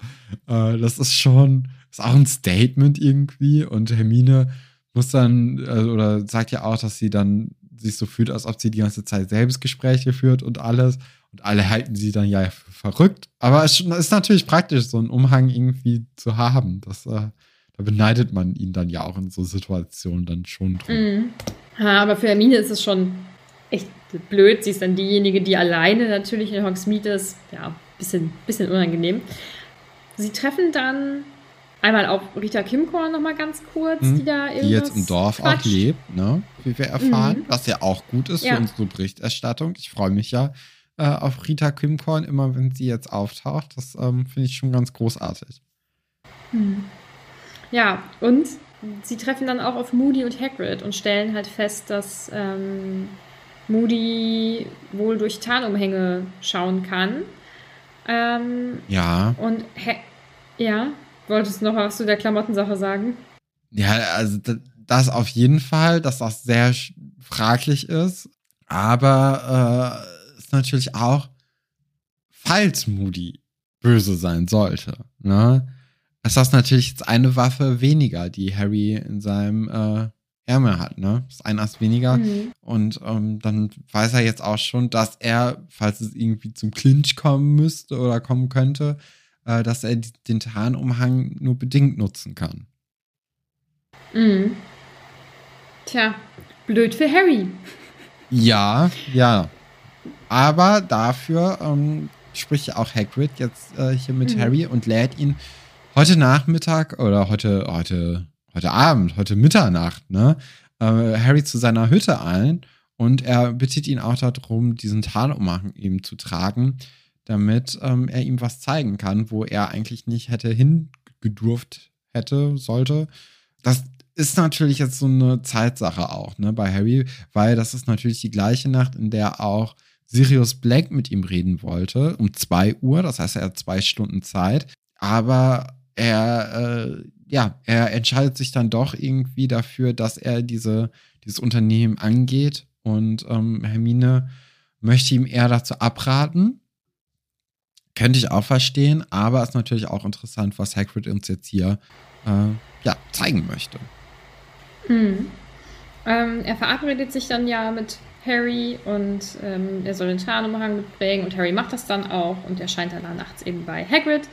Äh, das ist schon, ist auch ein Statement irgendwie. Und Hermine muss dann, äh, oder sagt ja auch, dass sie dann sich so fühlt, als ob sie die ganze Zeit Selbstgespräche führt und alles. Und alle halten sie dann ja für verrückt. Aber es ist natürlich praktisch, so einen Umhang irgendwie zu haben. Das, äh, da beneidet man ihn dann ja auch in so Situationen dann schon drum. Mhm. Ja, aber für Hermine ist es schon echt blöd. Sie ist dann diejenige, die alleine natürlich in Hogsmeade ist. Ja, bisschen, bisschen unangenehm. Sie treffen dann einmal auch Rita Kimkorn noch mal ganz kurz, mhm, die da Die jetzt im Dorf quatscht. auch lebt, ne? wie wir erfahren, mhm. was ja auch gut ist ja. für unsere Berichterstattung. Ich freue mich ja, äh, auf Rita Kimkorn, immer wenn sie jetzt auftaucht. Das ähm, finde ich schon ganz großartig. Hm. Ja, und sie treffen dann auch auf Moody und Hagrid und stellen halt fest, dass ähm, Moody wohl durch Tarnumhänge schauen kann. Ähm, ja. Und ha ja, wolltest du noch was zu der Klamottensache sagen? Ja, also das auf jeden Fall, dass das sehr fraglich ist. Aber äh, ist natürlich auch, falls Moody böse sein sollte, ne, ist das natürlich jetzt eine Waffe weniger, die Harry in seinem äh, Ärmel hat, ne? Das ist ein Ast weniger. Mhm. Und ähm, dann weiß er jetzt auch schon, dass er, falls es irgendwie zum Clinch kommen müsste oder kommen könnte, äh, dass er den Tarnumhang nur bedingt nutzen kann. Mhm. Tja, blöd für Harry. Ja, ja. Aber dafür ähm, spricht auch Hagrid jetzt äh, hier mit mhm. Harry und lädt ihn heute Nachmittag oder heute, heute, heute Abend, heute Mitternacht, ne, äh, Harry zu seiner Hütte ein und er bittet ihn auch darum, diesen Tarnumhang ihm zu tragen, damit ähm, er ihm was zeigen kann, wo er eigentlich nicht hätte hingedurft hätte, sollte. Das ist natürlich jetzt so eine Zeitsache auch, ne, bei Harry, weil das ist natürlich die gleiche Nacht, in der auch Sirius Black mit ihm reden wollte, um zwei Uhr, das heißt, er hat zwei Stunden Zeit, aber er, äh, ja, er entscheidet sich dann doch irgendwie dafür, dass er diese, dieses Unternehmen angeht und ähm, Hermine möchte ihm eher dazu abraten. Könnte ich auch verstehen, aber ist natürlich auch interessant, was Hagrid uns jetzt hier äh, ja, zeigen möchte. Hm. Ähm, er verabredet sich dann ja mit Harry und ähm, er soll den Tarnumhang mitbringen und Harry macht das dann auch und erscheint dann nachts eben bei Hagrid,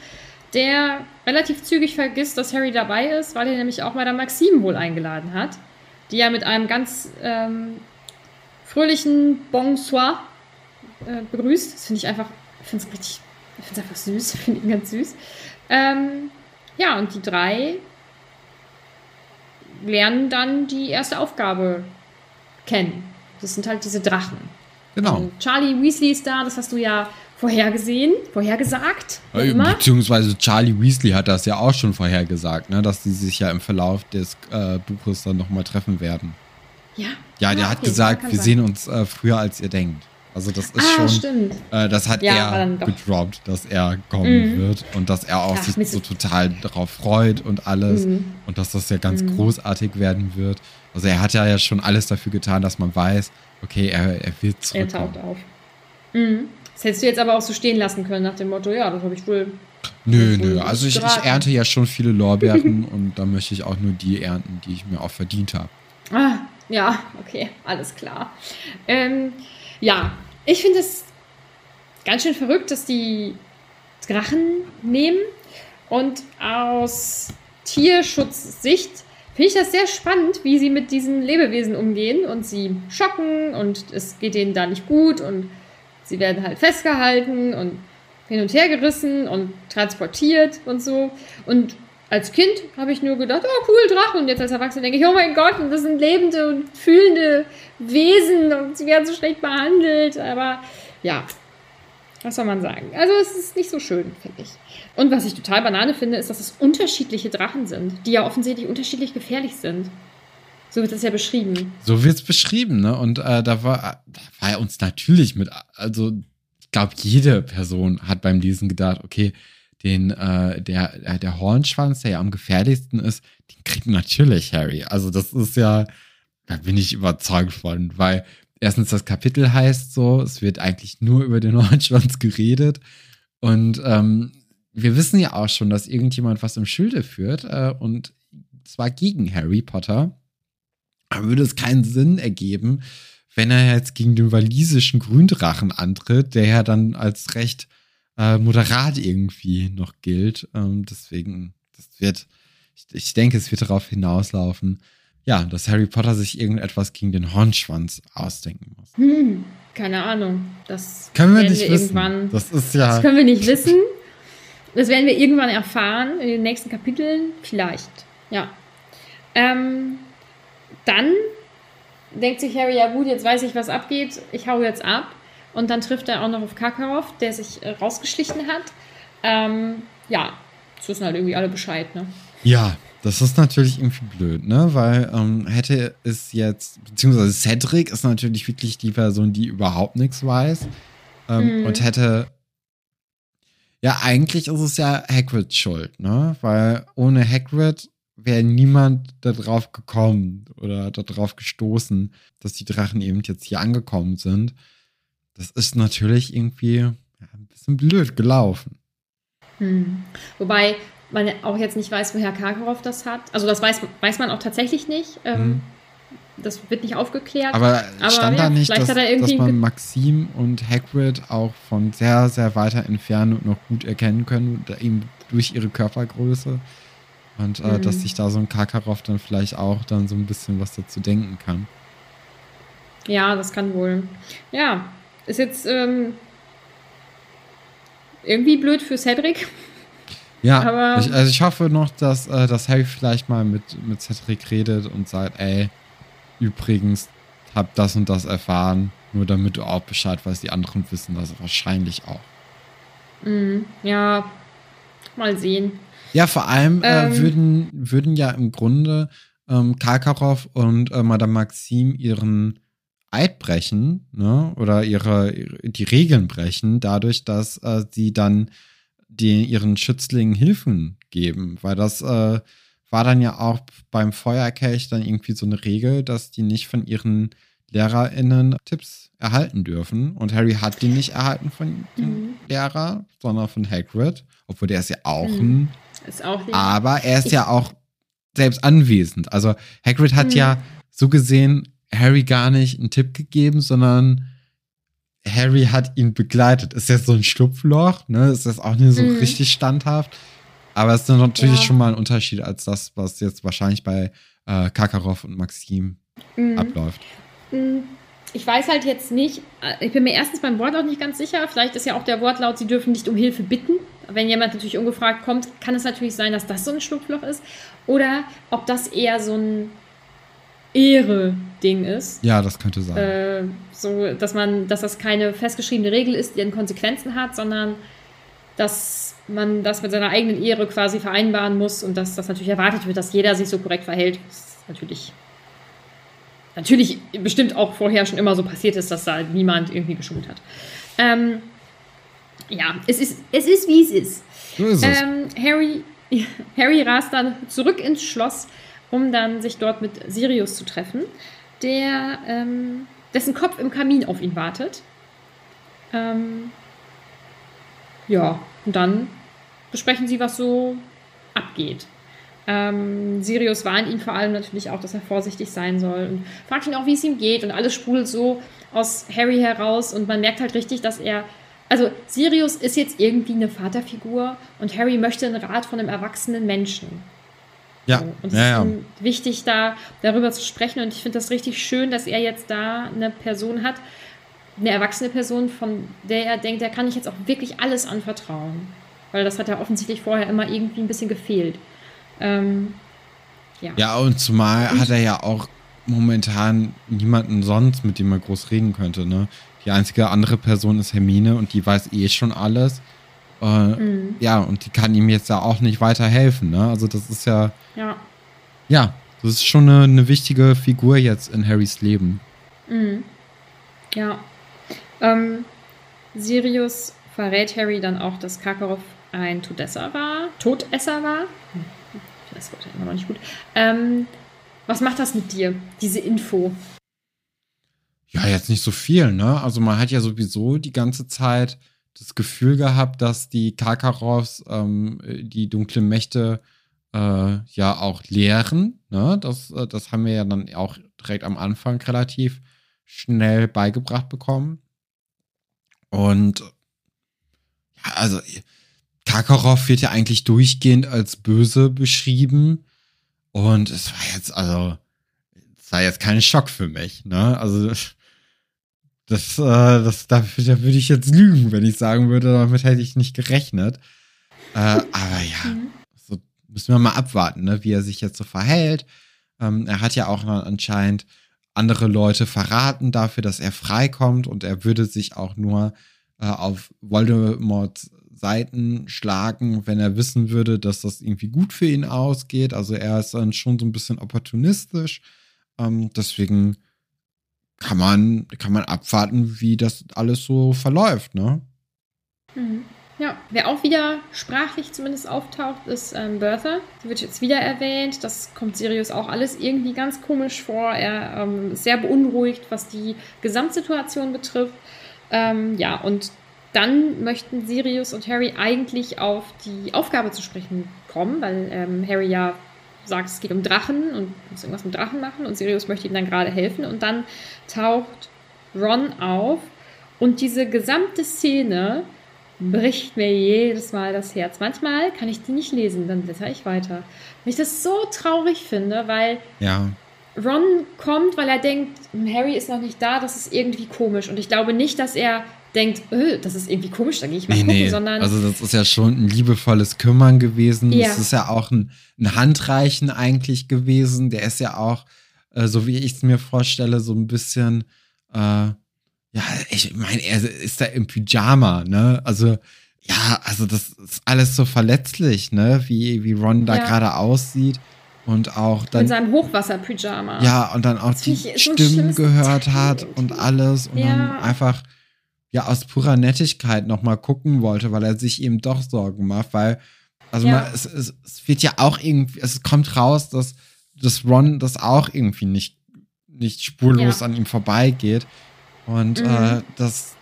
der relativ zügig vergisst, dass Harry dabei ist, weil er nämlich auch Madame Maxime wohl eingeladen hat, die ja mit einem ganz ähm, fröhlichen Bonsoir äh, begrüßt. Das finde ich einfach, ich finde es richtig, ich finde es einfach süß, finde ihn ganz süß. Ähm, ja, und die drei lernen dann die erste Aufgabe kennen. Das sind halt diese Drachen. Genau. Und Charlie Weasley ist da, das hast du ja vorhergesehen, vorhergesagt. Beziehungsweise Charlie Weasley hat das ja auch schon vorhergesagt, ne, dass die sich ja im Verlauf des äh, Buches dann nochmal treffen werden. Ja. Ja, der ah, okay, hat gesagt, wir sein. sehen uns äh, früher als ihr denkt. Also das ist ah, schon, äh, das hat ja, er gedroppt, dass er kommen mhm. wird und dass er auch Ach, sich so total darauf freut und alles mhm. und dass das ja ganz mhm. großartig werden wird. Also er hat ja schon alles dafür getan, dass man weiß, okay, er, er wird zurückkommen. Er taucht auf. Mhm. Das hättest du jetzt aber auch so stehen lassen können nach dem Motto, ja, das habe ich wohl Nö, nö. Also ich, ich, ernte ja schon viele Lorbeeren und da möchte ich auch nur die ernten, die ich mir auch verdient habe. Ah, ja, okay, alles klar. Ähm, ja, ich finde es ganz schön verrückt, dass die Drachen nehmen. Und aus Tierschutzsicht finde ich das sehr spannend, wie sie mit diesen Lebewesen umgehen. Und sie schocken und es geht ihnen da nicht gut. Und sie werden halt festgehalten und hin und her gerissen und transportiert und so. Und als Kind habe ich nur gedacht, oh cool, Drachen. Und jetzt als Erwachsene denke ich, oh mein Gott, das sind lebende und fühlende Wesen und sie werden so schlecht behandelt. Aber ja, was soll man sagen? Also es ist nicht so schön, finde ich. Und was ich total banane finde, ist, dass es unterschiedliche Drachen sind, die ja offensichtlich unterschiedlich gefährlich sind. So wird es ja beschrieben. So wird es beschrieben, ne? Und äh, da war, da war er uns natürlich mit, also ich glaube, jede Person hat beim Lesen gedacht, okay, den, äh, der, äh, der Hornschwanz, der ja am gefährlichsten ist, den kriegt natürlich Harry. Also das ist ja, da bin ich überzeugt von, weil erstens das Kapitel heißt so, es wird eigentlich nur über den Hornschwanz geredet. Und ähm, wir wissen ja auch schon, dass irgendjemand was im Schilde führt äh, und zwar gegen Harry Potter. Aber würde es keinen Sinn ergeben, wenn er jetzt gegen den walisischen Gründrachen antritt, der ja dann als recht äh, moderat irgendwie noch gilt. Ähm, deswegen, das wird, ich, ich denke, es wird darauf hinauslaufen, ja, dass Harry Potter sich irgendetwas gegen den Hornschwanz ausdenken muss. Hm, keine Ahnung. Das können wir nicht wir wissen. Irgendwann, das ist ja. Das können wir nicht wissen. Das werden wir irgendwann erfahren in den nächsten Kapiteln. Vielleicht. Ja. Ähm, dann denkt sich Harry, ja gut, jetzt weiß ich, was abgeht. Ich hau jetzt ab. Und dann trifft er auch noch auf Karkaroff, der sich äh, rausgeschlichen hat. Ähm, ja, das wissen halt irgendwie alle Bescheid, ne? Ja, das ist natürlich irgendwie blöd, ne? Weil ähm, hätte es jetzt, beziehungsweise Cedric ist natürlich wirklich die Person, die überhaupt nichts weiß. Ähm, mhm. Und hätte. Ja, eigentlich ist es ja Hagrid schuld, ne? Weil ohne Hagrid wäre niemand darauf gekommen oder darauf gestoßen, dass die Drachen eben jetzt hier angekommen sind. Das ist natürlich irgendwie ja, ein bisschen blöd gelaufen. Hm. Wobei man auch jetzt nicht weiß, woher Karkaroff das hat. Also das weiß, weiß man auch tatsächlich nicht. Ähm, hm. Das wird nicht aufgeklärt. Aber, aber stand ja, da nicht, dass, dass, man Maxim und Hagrid auch von sehr, sehr weiter Entfernung noch gut erkennen können, eben durch ihre Körpergröße? Und äh, mhm. dass sich da so ein Karkaroff dann vielleicht auch dann so ein bisschen was dazu denken kann. Ja, das kann wohl. Ja, ist jetzt ähm, irgendwie blöd für Cedric. Ja, aber ich, also ich hoffe noch, dass, äh, dass Harry vielleicht mal mit, mit Cedric redet und sagt, ey, übrigens, hab das und das erfahren, nur damit du auch Bescheid weißt, die anderen wissen das wahrscheinlich auch. Mhm, ja, mal sehen. Ja, vor allem äh, ähm, würden, würden ja im Grunde ähm, Karkaroff und äh, Madame Maxim ihren Eid brechen, ne, oder ihre, die Regeln brechen, dadurch, dass äh, sie dann die, ihren Schützlingen Hilfen geben. Weil das äh, war dann ja auch beim Feuerkelch dann irgendwie so eine Regel, dass die nicht von ihren LehrerInnen Tipps erhalten dürfen. Und Harry hat die nicht erhalten von dem mhm. Lehrer, sondern von Hagrid. Obwohl der ist ja auch mhm. ein. Ist auch aber er ist ja auch selbst anwesend. Also Hagrid hat mhm. ja so gesehen Harry gar nicht einen Tipp gegeben, sondern Harry hat ihn begleitet. Ist jetzt so ein Schlupfloch, ne? Ist das auch nicht so mhm. richtig standhaft. Aber es ist natürlich ja. schon mal ein Unterschied als das, was jetzt wahrscheinlich bei äh, Kakarov und Maxim mhm. abläuft. Mhm. Ich weiß halt jetzt nicht, äh, ich bin mir erstens beim Wortlaut nicht ganz sicher. Vielleicht ist ja auch der Wortlaut, sie dürfen nicht um Hilfe bitten. Wenn jemand natürlich ungefragt kommt, kann es natürlich sein, dass das so ein Schlupfloch ist. Oder ob das eher so ein Ehre-Ding ist. Ja, das könnte sein. Äh, so, dass man, dass das keine festgeschriebene Regel ist, die dann Konsequenzen hat, sondern dass man das mit seiner eigenen Ehre quasi vereinbaren muss und dass das natürlich erwartet wird, dass jeder sich so korrekt verhält. Das ist natürlich, natürlich bestimmt auch vorher schon immer so passiert ist, dass da niemand irgendwie geschummelt hat. Ähm, ja, es ist, es ist wie es ist. So ist es. Ähm, Harry, Harry rast dann zurück ins Schloss um dann sich dort mit Sirius zu treffen, der, ähm, dessen Kopf im Kamin auf ihn wartet. Ähm, ja, und dann besprechen sie, was so abgeht. Ähm, Sirius warnt ihn vor allem natürlich auch, dass er vorsichtig sein soll und fragt ihn auch, wie es ihm geht und alles sprudelt so aus Harry heraus und man merkt halt richtig, dass er also Sirius ist jetzt irgendwie eine Vaterfigur und Harry möchte einen Rat von einem erwachsenen Menschen. Ja. So. Und es ja, ist ihm wichtig, da darüber zu sprechen. Und ich finde das richtig schön, dass er jetzt da eine Person hat, eine erwachsene Person, von der er denkt, der kann ich jetzt auch wirklich alles anvertrauen. Weil das hat ja offensichtlich vorher immer irgendwie ein bisschen gefehlt. Ähm, ja. ja, und zumal und, hat er ja auch momentan niemanden sonst, mit dem er groß reden könnte. Ne? Die einzige andere Person ist Hermine und die weiß eh schon alles. Äh, mhm. Ja, und die kann ihm jetzt ja auch nicht weiterhelfen. Ne? Also das ist ja. Ja. Ja, das ist schon eine, eine wichtige Figur jetzt in Harrys Leben. Mhm. Ja. Ähm, Sirius verrät Harry dann auch, dass Karkaroff ein Todesser war, Todesser war. Hm, das ja immer noch nicht gut. Ähm, was macht das mit dir, diese Info? Ja, jetzt nicht so viel, ne? Also man hat ja sowieso die ganze Zeit das Gefühl gehabt, dass die Karkaroffs ähm, die dunklen Mächte äh, ja auch lehren. Ne? Das, äh, das haben wir ja dann auch direkt am Anfang relativ schnell beigebracht bekommen. Und ja, also Karkaroff wird ja eigentlich durchgehend als böse beschrieben. Und es war jetzt, also, es war jetzt kein Schock für mich, ne? Also, das, äh, das, da, da würde ich jetzt lügen, wenn ich sagen würde, damit hätte ich nicht gerechnet. Äh, aber ja, mhm. so müssen wir mal abwarten, ne, wie er sich jetzt so verhält. Ähm, er hat ja auch anscheinend andere Leute verraten dafür, dass er freikommt und er würde sich auch nur äh, auf Voldemorts Seiten schlagen, wenn er wissen würde, dass das irgendwie gut für ihn ausgeht. Also er ist dann schon so ein bisschen opportunistisch. Ähm, deswegen kann man, kann man abwarten, wie das alles so verläuft, ne? Mhm. Ja, wer auch wieder sprachlich zumindest auftaucht, ist ähm, Bertha. Die wird jetzt wieder erwähnt. Das kommt Sirius auch alles irgendwie ganz komisch vor. Er ähm, ist sehr beunruhigt, was die Gesamtsituation betrifft. Ähm, ja, und dann möchten Sirius und Harry eigentlich auf die Aufgabe zu sprechen kommen, weil ähm, Harry ja sagt, es geht um Drachen und muss irgendwas mit Drachen machen und Sirius möchte ihm dann gerade helfen und dann taucht Ron auf und diese gesamte Szene bricht mir jedes Mal das Herz. Manchmal kann ich die nicht lesen, dann blätter ich weiter. Wenn ich das so traurig finde, weil ja. Ron kommt, weil er denkt, Harry ist noch nicht da, das ist irgendwie komisch. Und ich glaube nicht, dass er denkt, öh, das ist irgendwie komisch, da gehe ich mal nee, gucken, nee. sondern. Also, das ist ja schon ein liebevolles Kümmern gewesen. Ja. Das ist ja auch ein, ein Handreichen eigentlich gewesen. Der ist ja auch, äh, so wie ich es mir vorstelle, so ein bisschen, äh, ja, ich meine, er ist da im Pyjama, ne? Also, ja, also das ist alles so verletzlich, ne? Wie, wie Ron da ja. gerade aussieht. Und auch dann. In seinem Hochwasser-Pyjama. Ja, und dann auch die Stimmen gehört hat und alles. Und ja. dann einfach ja aus purer Nettigkeit nochmal gucken wollte, weil er sich eben doch Sorgen macht, weil, also ja. man, es, es, es, wird ja auch irgendwie, es kommt raus, dass, dass Ron das auch irgendwie nicht, nicht spurlos ja. an ihm vorbeigeht. Und mhm. äh, das,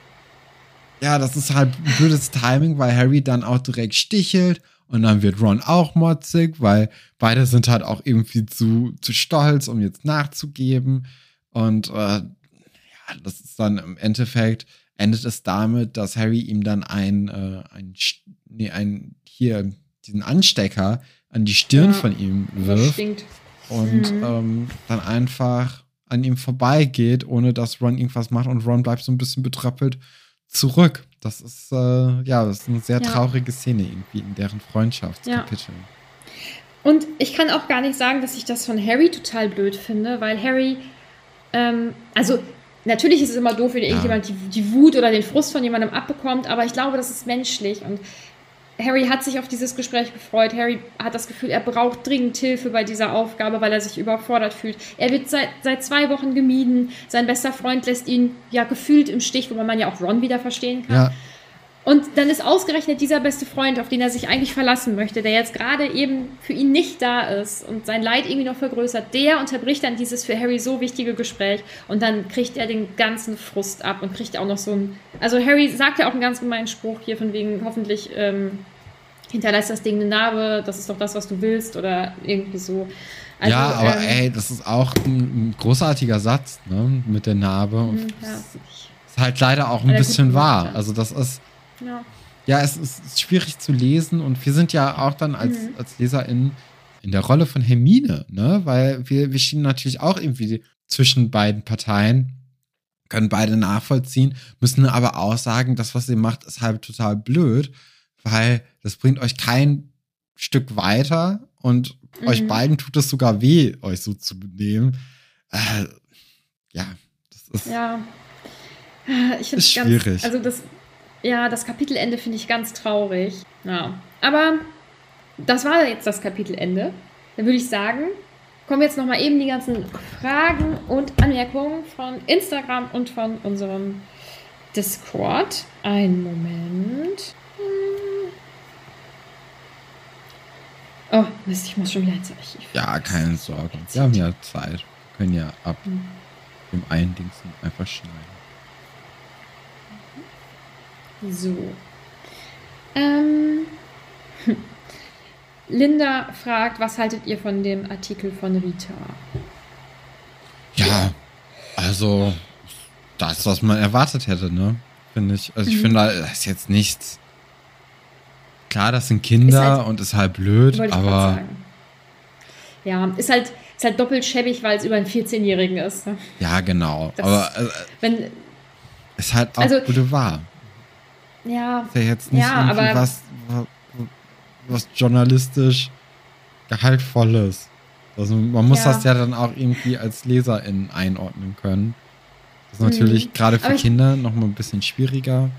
ja, das ist halt blödes Timing, weil Harry dann auch direkt stichelt und dann wird Ron auch motzig, weil beide sind halt auch irgendwie zu, zu stolz, um jetzt nachzugeben. Und äh, ja, das ist dann im Endeffekt endet es damit, dass Harry ihm dann ein, äh, ein, nee, ein hier diesen Anstecker an die Stirn ja, von ihm wirft und mhm. ähm, dann einfach an ihm vorbeigeht, ohne dass Ron irgendwas macht und Ron bleibt so ein bisschen betröppelt zurück. Das ist äh, ja, das ist eine sehr ja. traurige Szene irgendwie in deren Freundschaftskapitel. Ja. Und ich kann auch gar nicht sagen, dass ich das von Harry total blöd finde, weil Harry, ähm, also Natürlich ist es immer doof, wenn ja. irgendjemand die, die Wut oder den Frust von jemandem abbekommt, aber ich glaube, das ist menschlich und Harry hat sich auf dieses Gespräch gefreut. Harry hat das Gefühl, er braucht dringend Hilfe bei dieser Aufgabe, weil er sich überfordert fühlt. Er wird seit, seit zwei Wochen gemieden. Sein bester Freund lässt ihn ja gefühlt im Stich, wobei man ja auch Ron wieder verstehen kann. Ja. Und dann ist ausgerechnet dieser beste Freund, auf den er sich eigentlich verlassen möchte, der jetzt gerade eben für ihn nicht da ist und sein Leid irgendwie noch vergrößert, der unterbricht dann dieses für Harry so wichtige Gespräch und dann kriegt er den ganzen Frust ab und kriegt auch noch so ein. Also Harry sagt ja auch einen ganz gemeinen Spruch hier von wegen, hoffentlich ähm, hinterlässt das Ding eine Narbe, das ist doch das, was du willst oder irgendwie so. Also, ja, aber ähm, ey, das ist auch ein, ein großartiger Satz, ne, mit der Narbe. Und mhm, ja. Ist halt leider auch ein bisschen wahr. Also das ist, ja, ja es, ist, schwierig zu lesen und wir sind ja auch dann als, mhm. als LeserInnen in der Rolle von Hermine, ne, weil wir, wir stehen natürlich auch irgendwie zwischen beiden Parteien können beide nachvollziehen, müssen aber auch sagen, das, was ihr macht, ist halt total blöd, weil das bringt euch kein Stück weiter und mhm. euch beiden tut es sogar weh, euch so zu benehmen. Äh, ja, das ist. Ja. Ich finde schwierig. also das, ja, das Kapitelende finde ich ganz traurig. Ja. Aber das war jetzt das Kapitelende. Dann würde ich sagen, kommen jetzt nochmal eben die ganzen Fragen und Anmerkungen von Instagram und von unserem Discord. Einen Moment. Oh, Mist, ich muss schon wieder ins Archiv. Ja, keine Sorge. Wir haben ja Zeit. Wir können ja ab hm. dem einen Ding einfach schneiden. So. Ähm. Linda fragt, was haltet ihr von dem Artikel von Rita? Ja, also das, was man erwartet hätte, ne? Finde ich. Also ich mhm. finde, da ist jetzt nichts. Klar, das sind Kinder ist halt, und ist halt blöd, aber. Ja, ist halt, ist halt doppelt schäbig, weil es über einen 14-Jährigen ist. Ne? Ja, genau. Das, aber äh, wenn, ist halt auch also, Boulevard. Ja. Ist ja jetzt nicht ja, irgendwie was, was journalistisch gehaltvolles. Also man muss ja. das ja dann auch irgendwie als Leserin einordnen können. Das ist natürlich mhm. gerade für Kinder noch mal ein bisschen schwieriger.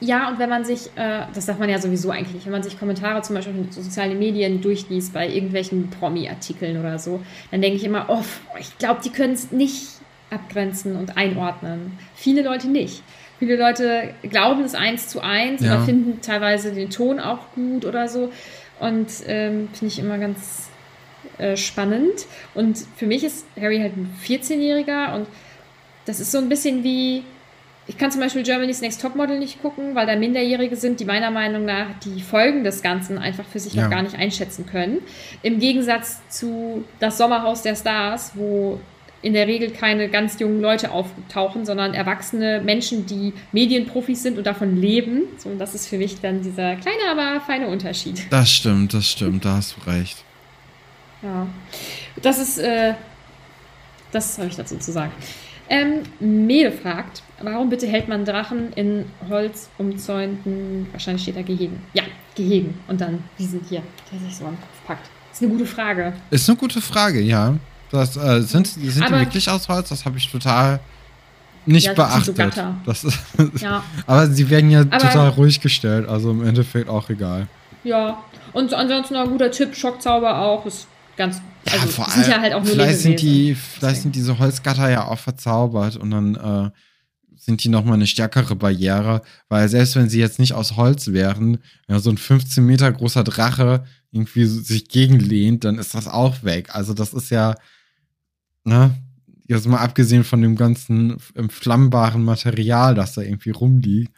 Ja, und wenn man sich, äh, das sagt man ja sowieso eigentlich wenn man sich Kommentare zum Beispiel in sozialen Medien durchliest bei irgendwelchen Promi-Artikeln oder so, dann denke ich immer, oh, ich glaube, die können es nicht abgrenzen und einordnen. Viele Leute nicht. Viele Leute glauben es eins zu eins ja. oder finden teilweise den Ton auch gut oder so. Und ähm, finde ich immer ganz äh, spannend. Und für mich ist Harry halt ein 14-Jähriger und das ist so ein bisschen wie, ich kann zum Beispiel Germany's Next Topmodel nicht gucken, weil da Minderjährige sind, die meiner Meinung nach die Folgen des Ganzen einfach für sich ja. noch gar nicht einschätzen können. Im Gegensatz zu Das Sommerhaus der Stars, wo in der Regel keine ganz jungen Leute auftauchen, sondern erwachsene Menschen, die Medienprofis sind und davon leben. So, und das ist für mich dann dieser kleine, aber feine Unterschied. Das stimmt, das stimmt, da hast du recht. Ja, das ist, äh, das habe ich dazu zu sagen. Ähm, Mede fragt, warum bitte hält man Drachen in Holz umzäunten, wahrscheinlich steht da Gehegen. Ja, Gehegen. Und dann, wie sind hier, der sich so am Kopf packt. Ist eine gute Frage. Ist eine gute Frage, ja. Das, äh, sind sind die wirklich aus Holz? Das habe ich total nicht ja, beachtet. So das ist, ja. aber sie werden ja aber total ruhig gestellt, also im Endeffekt auch egal. Ja, und ansonsten ein guter Tipp, Schockzauber auch, ist ganz. Ja, also, vor allem, ja halt auch nur vielleicht sind die, vielleicht sind diese Holzgatter ja auch verzaubert und dann äh, sind die nochmal eine stärkere Barriere, weil selbst wenn sie jetzt nicht aus Holz wären, wenn so ein 15 Meter großer Drache irgendwie sich gegenlehnt, dann ist das auch weg. Also das ist ja, ne, jetzt mal abgesehen von dem ganzen flammbaren Material, das da irgendwie rumliegt,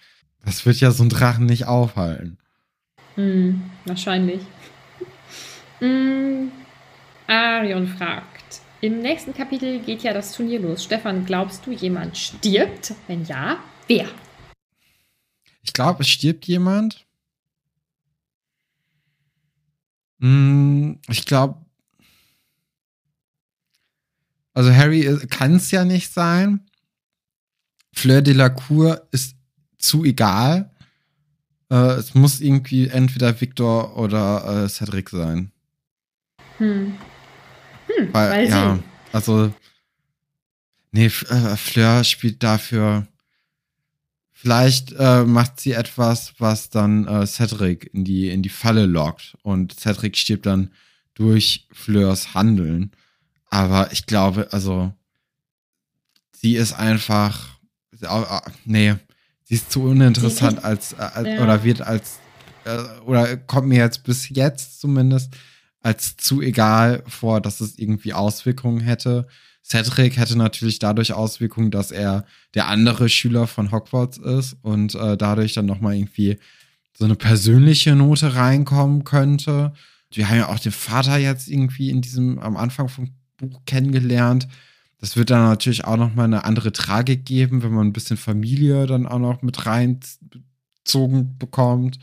das wird ja so ein Drachen nicht aufhalten. Hm, wahrscheinlich. Hm, Arion fragt. Im nächsten Kapitel geht ja das Turnier los. Stefan, glaubst du, jemand stirbt? Wenn ja, wer? Ich glaube, es stirbt jemand. Hm, ich glaube, also Harry kann es ja nicht sein. Fleur de la Cour ist zu egal. Äh, es muss irgendwie entweder Victor oder äh, Cedric sein. Hm. Hm, Weil, ja, sehen. also nee, äh, Fleur spielt dafür. Vielleicht äh, macht sie etwas, was dann äh, Cedric in die, in die Falle lockt. Und Cedric stirbt dann durch Fleurs Handeln. Aber ich glaube, also, sie ist einfach, nee, sie ist zu uninteressant als, äh, als ja. oder wird als, äh, oder kommt mir jetzt bis jetzt zumindest als zu egal vor, dass es irgendwie Auswirkungen hätte. Cedric hätte natürlich dadurch Auswirkungen, dass er der andere Schüler von Hogwarts ist und äh, dadurch dann nochmal irgendwie so eine persönliche Note reinkommen könnte. Wir haben ja auch den Vater jetzt irgendwie in diesem, am Anfang vom Buch kennengelernt. Das wird dann natürlich auch nochmal eine andere Tragik geben, wenn man ein bisschen Familie dann auch noch mit reinzogen bekommt.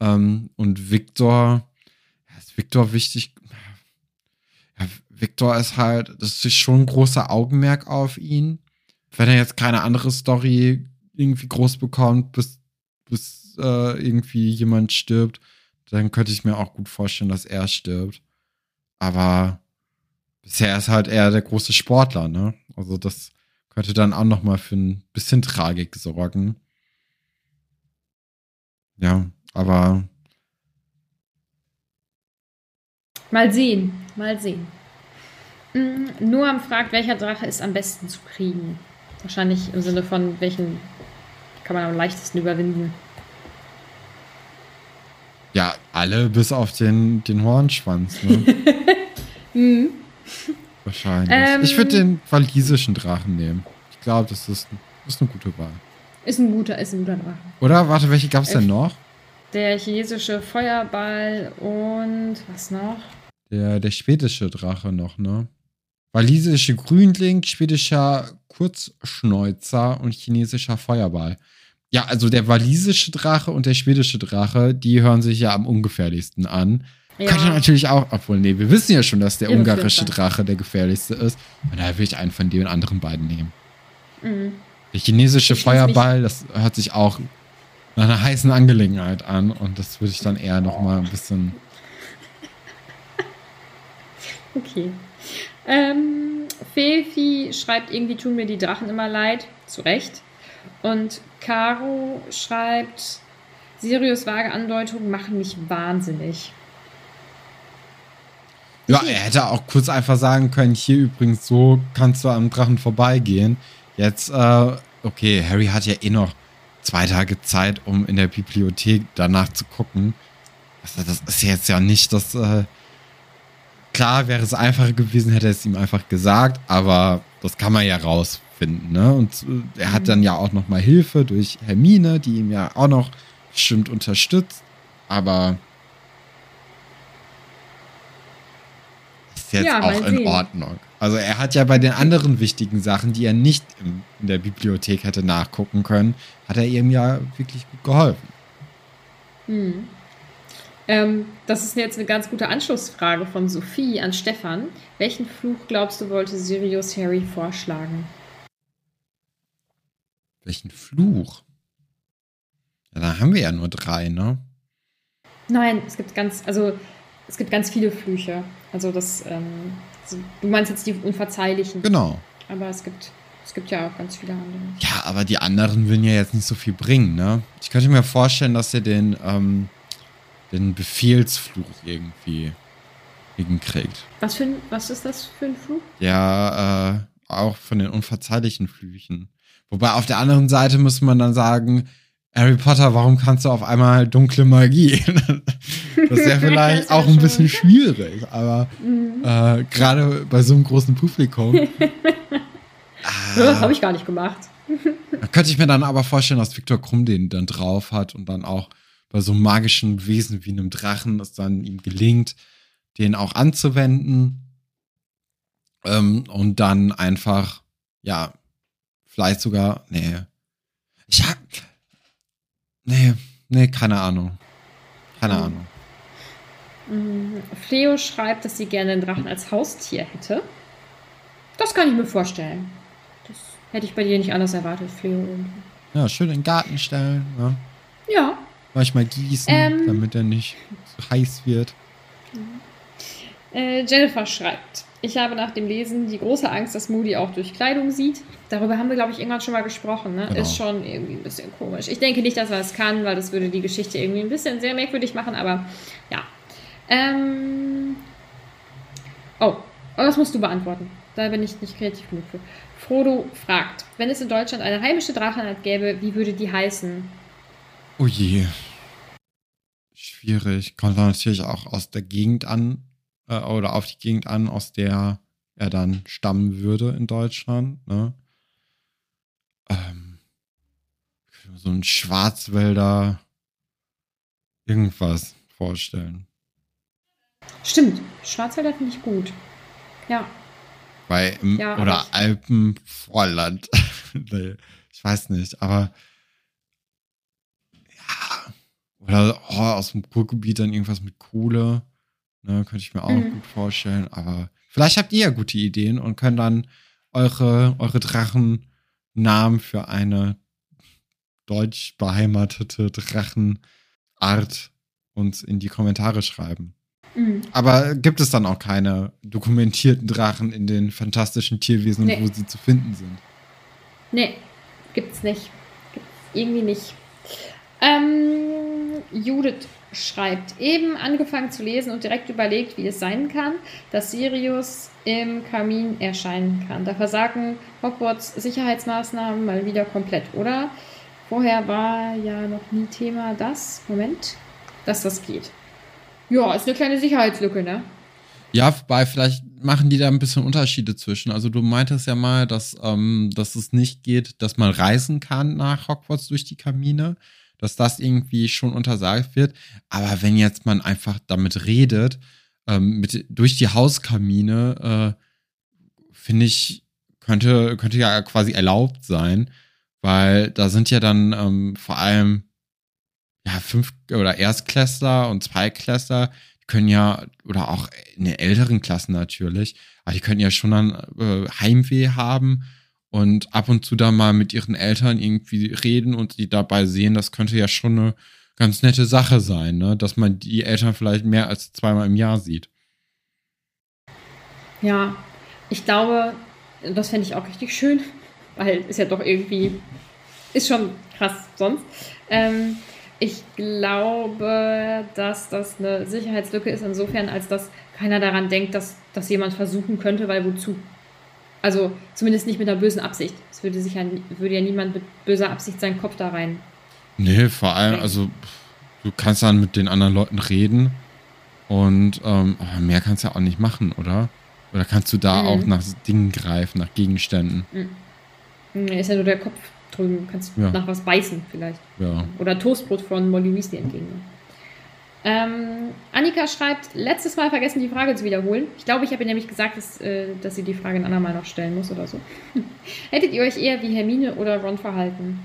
Ähm, und Victor, ist Victor wichtig? Ja, Victor ist halt, das ist schon ein großer Augenmerk auf ihn. Wenn er jetzt keine andere Story irgendwie groß bekommt, bis, bis äh, irgendwie jemand stirbt, dann könnte ich mir auch gut vorstellen, dass er stirbt. Aber bisher ist halt eher der große Sportler, ne? Also das könnte dann auch noch mal für ein bisschen Tragik sorgen. Ja, aber mal sehen, mal sehen. Mhm, Noam fragt, welcher Drache ist am besten zu kriegen? Wahrscheinlich im Sinne von, welchen kann man am leichtesten überwinden. Ja, alle bis auf den, den Hornschwanz, ne? mhm. Wahrscheinlich. Ähm, ich würde den walisischen Drachen nehmen. Ich glaube, das ist, ist eine gute Wahl. Ist ein guter, ist ein guter Drache. Oder? Warte, welche gab es denn noch? Der chinesische Feuerball und was noch? Der, der schwedische Drache noch, ne? Walisische Grünling, schwedischer Kurzschnäuzer und chinesischer Feuerball. Ja, also der walisische Drache und der schwedische Drache, die hören sich ja am ungefährlichsten an. Ja. Könnte natürlich auch, obwohl, nee, wir wissen ja schon, dass der ungarische. Drache der gefährlichste ist. Und daher will ich einen von den anderen beiden nehmen. Mhm. Der chinesische ich Feuerball, das hört sich auch nach einer heißen Angelegenheit an. Und das würde ich dann eher nochmal ein bisschen. Okay. Ähm, Fefi schreibt, irgendwie tun mir die Drachen immer leid. Zu Recht. Und Caro schreibt, Sirius vage Andeutungen machen mich wahnsinnig. Ja, er hätte auch kurz einfach sagen können, hier übrigens, so kannst du am Drachen vorbeigehen. Jetzt, äh, okay, Harry hat ja eh noch zwei Tage Zeit, um in der Bibliothek danach zu gucken. Also das ist jetzt ja nicht das, äh, klar wäre es einfacher gewesen, hätte er es ihm einfach gesagt, aber das kann man ja rausfinden, ne? Und äh, er hat mhm. dann ja auch noch mal Hilfe durch Hermine, die ihm ja auch noch bestimmt unterstützt, aber ist jetzt ja, auch in Ordnung. Also er hat ja bei den anderen wichtigen Sachen, die er nicht in, in der Bibliothek hätte nachgucken können, hat er ihm ja wirklich gut geholfen. Hm. Ähm, das ist jetzt eine ganz gute Anschlussfrage von Sophie an Stefan. Welchen Fluch glaubst du, wollte Sirius Harry vorschlagen? Welchen Fluch? Ja, da haben wir ja nur drei, ne? Nein, es gibt ganz, also es gibt ganz viele Flüche. Also das, ähm, du meinst jetzt die unverzeihlichen. Genau. Aber es gibt, es gibt ja auch ganz viele andere. Ja, aber die anderen würden ja jetzt nicht so viel bringen, ne? Ich könnte mir vorstellen, dass er den, ähm, den Befehlsfluch irgendwie hinkriegt. Was, für ein, was ist das für ein Fluch? Ja, äh, auch von den unverzeihlichen Flüchen. Wobei auf der anderen Seite muss man dann sagen, Harry Potter, warum kannst du auf einmal dunkle Magie? das wäre vielleicht auch ein bisschen schwierig, aber mhm. äh, gerade bei so einem großen Publikum. äh, Habe ich gar nicht gemacht. könnte ich mir dann aber vorstellen, dass Viktor Krumm den dann drauf hat und dann auch bei so einem magischen Wesen wie einem Drachen es dann ihm gelingt, den auch anzuwenden. Ähm, und dann einfach, ja, vielleicht sogar, nee. Ich hab, nee, nee, keine Ahnung. Keine mhm. Ahnung. Mhm. Fleo schreibt, dass sie gerne einen Drachen als Haustier hätte. Das kann ich mir vorstellen. Das hätte ich bei dir nicht anders erwartet, Fleo. Ja, schön in den Garten stellen. Ja. ja manchmal gießen, ähm, damit er nicht so heiß wird. Äh, Jennifer schreibt, ich habe nach dem Lesen die große Angst, dass Moody auch durch Kleidung sieht. Darüber haben wir, glaube ich, irgendwann schon mal gesprochen. Ne? Genau. Ist schon irgendwie ein bisschen komisch. Ich denke nicht, dass er das kann, weil das würde die Geschichte irgendwie ein bisschen sehr merkwürdig machen, aber ja. Ähm oh, das musst du beantworten. Da bin ich nicht kreativ genug für. Frodo fragt, wenn es in Deutschland eine heimische Drachenart gäbe, wie würde die heißen? Oh je. Schwierig. Kommt natürlich auch aus der Gegend an äh, oder auf die Gegend an, aus der er dann stammen würde in Deutschland. Ne? Ähm, so ein Schwarzwälder irgendwas vorstellen. Stimmt, Schwarzwälder finde ich gut. Ja. Bei, ja, oder Alpenvorland. nee, ich weiß nicht, aber ja. Oder oh, aus dem Kurgebiet dann irgendwas mit Kohle. Ne, könnte ich mir auch mhm. gut vorstellen. Aber vielleicht habt ihr ja gute Ideen und könnt dann eure, eure Drachennamen für eine deutsch beheimatete Drachenart uns in die Kommentare schreiben. Mhm. Aber gibt es dann auch keine dokumentierten Drachen in den fantastischen Tierwesen, nee. wo sie zu finden sind? Nee, gibt's nicht. Gibt's irgendwie nicht. Ähm, Judith schreibt, eben angefangen zu lesen und direkt überlegt, wie es sein kann, dass Sirius im Kamin erscheinen kann. Da versagen Hogwarts Sicherheitsmaßnahmen mal wieder komplett, oder? Vorher war ja noch nie Thema das, Moment, dass das geht. Ja, ist eine kleine Sicherheitslücke, ne? Ja, wobei vielleicht machen die da ein bisschen Unterschiede zwischen. Also du meintest ja mal, dass, ähm, dass es nicht geht, dass man reisen kann nach Hogwarts durch die Kamine dass das irgendwie schon untersagt wird. Aber wenn jetzt man einfach damit redet, ähm, mit, durch die Hauskamine, äh, finde ich, könnte, könnte ja quasi erlaubt sein, weil da sind ja dann ähm, vor allem ja fünf oder Erstklässler und Zweiklässler, die können ja, oder auch in den älteren Klassen natürlich, aber die können ja schon dann äh, Heimweh haben und ab und zu da mal mit ihren Eltern irgendwie reden und die dabei sehen, das könnte ja schon eine ganz nette Sache sein, ne? dass man die Eltern vielleicht mehr als zweimal im Jahr sieht. Ja, ich glaube, das fände ich auch richtig schön, weil ist ja doch irgendwie, ist schon krass sonst. Ähm, ich glaube, dass das eine Sicherheitslücke ist, insofern, als dass keiner daran denkt, dass das jemand versuchen könnte, weil wozu? Also zumindest nicht mit einer bösen Absicht. Es würde sich ja, würde ja niemand mit böser Absicht seinen Kopf da rein. Nee, vor allem, also du kannst dann mit den anderen Leuten reden und ähm, mehr kannst du ja auch nicht machen, oder? Oder kannst du da mhm. auch nach Dingen greifen, nach Gegenständen? Mhm. Ist ja nur der Kopf drüben. Kannst ja. nach was beißen vielleicht. Ja. Oder Toastbrot von Molly Weasley entgegennehmen. Ähm, Annika schreibt, letztes Mal vergessen, die Frage zu wiederholen. Ich glaube, ich habe ihr nämlich gesagt, dass, äh, dass sie die Frage ein andermal noch stellen muss oder so. Hättet ihr euch eher wie Hermine oder Ron verhalten?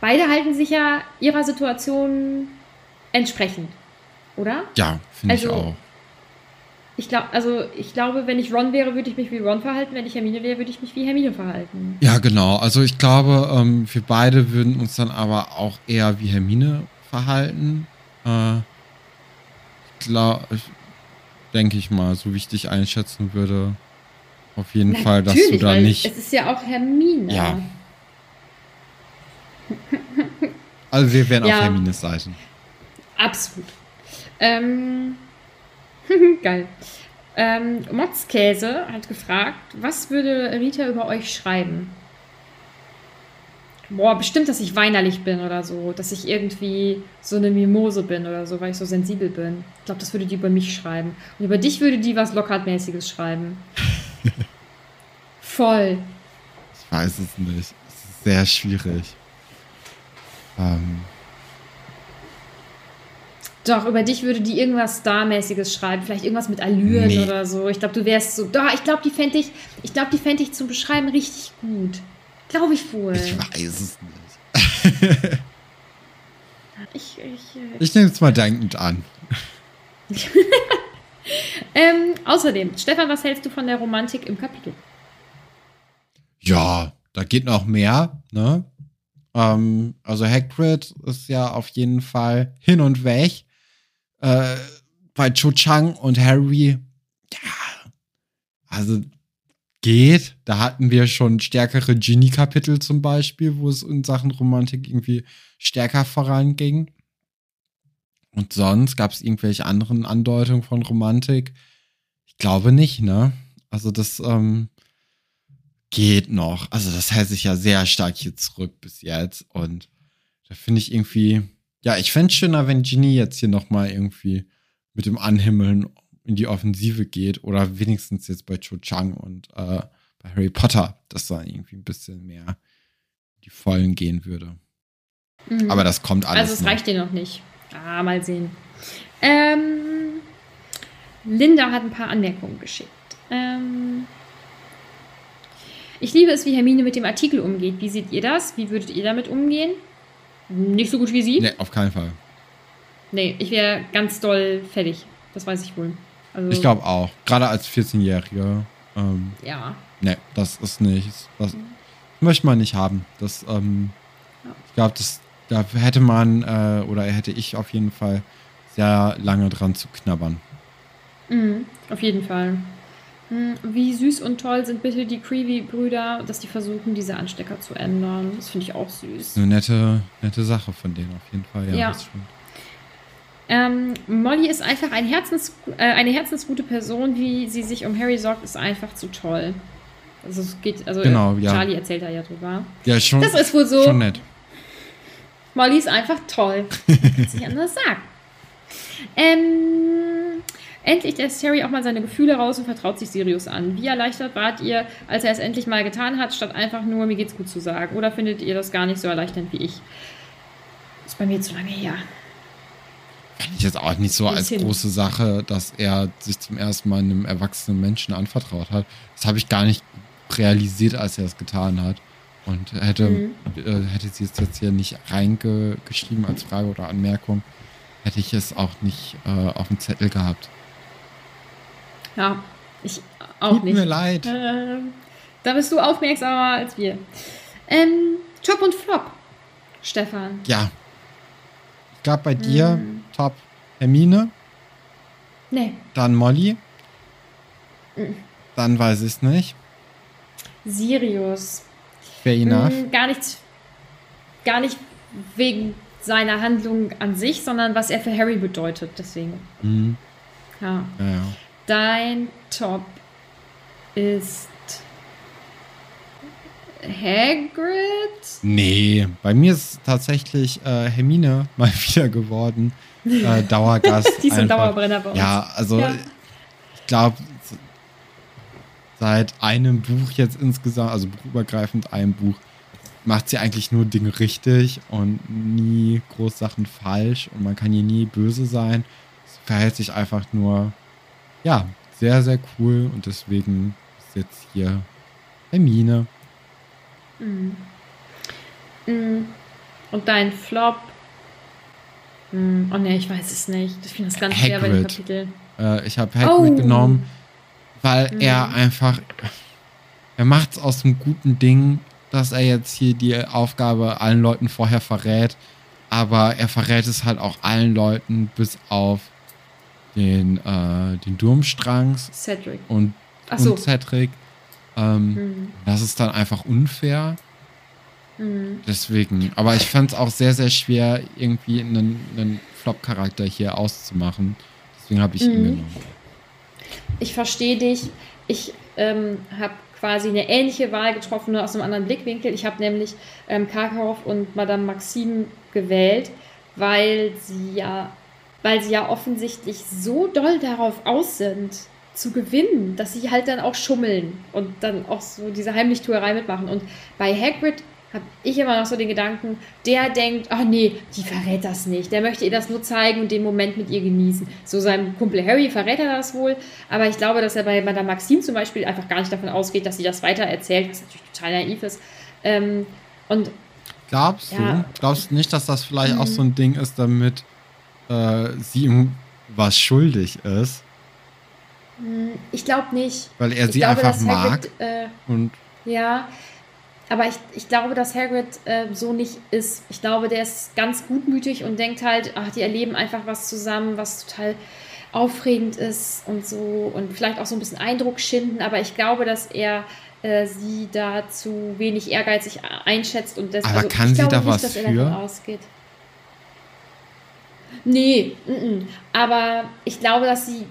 Beide halten sich ja ihrer Situation entsprechend, oder? Ja, finde also, ich auch. Ich glaube, also ich glaube, wenn ich Ron wäre, würde ich mich wie Ron verhalten. Wenn ich Hermine wäre, würde ich mich wie Hermine verhalten. Ja, genau. Also ich glaube, ähm, wir beide würden uns dann aber auch eher wie Hermine Verhalten. Äh, klar, denke ich mal, so wie ich dich einschätzen würde. Auf jeden Natürlich, Fall, dass du da nicht. Es ist ja auch Hermine. Ja. Also wir wären ja. auf Hermines Seite. Absolut. Ähm, geil. Ähm, Motzkäse hat gefragt, was würde Rita über euch schreiben? Boah, bestimmt, dass ich weinerlich bin oder so, dass ich irgendwie so eine Mimose bin oder so, weil ich so sensibel bin. Ich glaube, das würde die über mich schreiben. Und über dich würde die was Lockhart-mäßiges schreiben. Voll. Ich weiß es nicht. Es ist sehr schwierig. Ähm. Doch, über dich würde die irgendwas Starmäßiges schreiben, vielleicht irgendwas mit Allüren nee. oder so. Ich glaube, du wärst so. Doch, ich glaube, die fände ich, ich glaube, die fände ich zum Beschreiben richtig gut. Glaube ich wohl. Ich weiß es nicht. ich, ich, äh, ich nehme es mal dankend an. ähm, außerdem, Stefan, was hältst du von der Romantik im Kapitel? Ja, da geht noch mehr, ne? Ähm, also Hagrid ist ja auf jeden Fall hin und weg. Äh, bei Cho Chang und Harry, ja, also geht. Da hatten wir schon stärkere Genie-Kapitel zum Beispiel, wo es in Sachen Romantik irgendwie stärker voranging. Und sonst gab es irgendwelche anderen Andeutungen von Romantik? Ich glaube nicht, ne? Also das ähm, geht noch. Also das hält sich ja sehr stark hier zurück bis jetzt. Und da finde ich irgendwie, ja, ich fände es schöner, wenn Genie jetzt hier nochmal irgendwie mit dem Anhimmeln in die Offensive geht oder wenigstens jetzt bei Cho Chang und äh, bei Harry Potter, dass da irgendwie ein bisschen mehr die Vollen gehen würde. Mhm. Aber das kommt alles. Also es noch. reicht dir noch nicht. Ah, mal sehen. Ähm, Linda hat ein paar Anmerkungen geschickt. Ähm, ich liebe es, wie Hermine mit dem Artikel umgeht. Wie seht ihr das? Wie würdet ihr damit umgehen? Nicht so gut wie sie? Nee, auf keinen Fall. Nee, ich wäre ganz doll fertig. Das weiß ich wohl. Also, ich glaube auch. Gerade als 14-Jährige. Ähm, ja. Nee, das ist nichts. Das mhm. möchte man nicht haben. Das, ähm, ja. Ich glaube, da hätte man äh, oder hätte ich auf jeden Fall sehr lange dran zu knabbern. Mhm, auf jeden Fall. Hm, wie süß und toll sind bitte die Creevy-Brüder, dass die versuchen, diese Anstecker zu ändern. Das finde ich auch süß. Eine nette, nette Sache von denen auf jeden Fall. Ja, ja. das stimmt. Ähm, Molly ist einfach ein Herzens, äh, eine herzensgute Person, wie sie sich um Harry sorgt, ist einfach zu toll. Also es geht, also genau, ja. Charlie erzählt da ja drüber. Ja, schon. Das ist wohl so. Schon nett. Molly ist einfach toll. Kann sich anders sagen. Ähm, endlich lässt Harry auch mal seine Gefühle raus und vertraut sich Sirius an. Wie erleichtert wart ihr, als er es endlich mal getan hat, statt einfach nur, mir geht's gut zu sagen? Oder findet ihr das gar nicht so erleichternd wie ich? Ist bei mir zu lange her. Kann ich jetzt auch nicht so als große Sache, dass er sich zum ersten Mal einem erwachsenen Menschen anvertraut hat. Das habe ich gar nicht realisiert, als er es getan hat. Und hätte, mhm. äh, hätte sie es jetzt hier nicht reingeschrieben als Frage oder Anmerkung, hätte ich es auch nicht äh, auf dem Zettel gehabt. Ja, ich auch Tut nicht. Tut mir leid. Äh, da bist du aufmerksamer als wir. Ähm, Top und Flop, Stefan. Ja. Ich glaube bei dir hm. Top Hermine. Nee. Dann Molly. Hm. Dann weiß ich es nicht. Sirius. Fair enough. Hm, gar nichts. Gar nicht wegen seiner Handlung an sich, sondern was er für Harry bedeutet. Deswegen. Mhm. Ja. ja, ja. Dein Top ist Hagrid? Nee, bei mir ist tatsächlich äh, Hermine mal wieder geworden. Äh, Dauergast. Die sind Dauerbrenner bei uns. Ja, also ja. ich glaube, seit einem Buch jetzt insgesamt, also buchübergreifend einem Buch, macht sie eigentlich nur Dinge richtig und nie groß Sachen falsch und man kann ihr nie böse sein. Sie verhält sich einfach nur ja, sehr, sehr cool und deswegen ist jetzt hier Hermine. Mhm. Mhm. Und dein Flop? Mhm. Oh ne, ich weiß es nicht. Ich finde das ganz Hagrid. schwer bei dem Kapitel. Äh, ich habe Hagrid oh. genommen, weil mhm. er einfach, er macht es aus einem guten Ding, dass er jetzt hier die Aufgabe allen Leuten vorher verrät. Aber er verrät es halt auch allen Leuten, bis auf den, äh, den Durmstrangs Cedric. und, so. und Cedric. Ähm, mhm. Das ist dann einfach unfair. Mhm. Deswegen, aber ich fand es auch sehr, sehr schwer, irgendwie einen, einen Flop-Charakter hier auszumachen. Deswegen habe ich mhm. ihn genommen. Ich verstehe dich. Ich ähm, habe quasi eine ähnliche Wahl getroffen, nur aus einem anderen Blickwinkel. Ich habe nämlich ähm, Karkaroff und Madame Maxime gewählt, weil sie ja weil sie ja offensichtlich so doll darauf aus sind, zu gewinnen, dass sie halt dann auch schummeln und dann auch so diese Heimlichtuerei mitmachen. Und bei Hagrid habe ich immer noch so den Gedanken, der denkt, ach nee, die verrät das nicht. Der möchte ihr das nur zeigen und den Moment mit ihr genießen. So seinem Kumpel Harry verrät er das wohl, aber ich glaube, dass er bei Madame Maxime zum Beispiel einfach gar nicht davon ausgeht, dass sie das weiter erzählt, was natürlich total naiv ist. Ähm, und Glaubst ja. du? Glaubst du nicht, dass das vielleicht mhm. auch so ein Ding ist, damit äh, sie ihm was schuldig ist. Hm, ich glaube nicht. Weil er sie glaube, einfach mag. Hagrid, äh, und ja, aber ich, ich glaube, dass Hagrid äh, so nicht ist. Ich glaube, der ist ganz gutmütig und denkt halt, ach, die erleben einfach was zusammen, was total aufregend ist und so und vielleicht auch so ein bisschen Eindruck schinden. Aber ich glaube, dass er äh, sie da zu wenig ehrgeizig einschätzt und deswegen. Aber also, kann sie da nicht, was für? Ausgeht. Nee, n -n. aber ich glaube, dass sie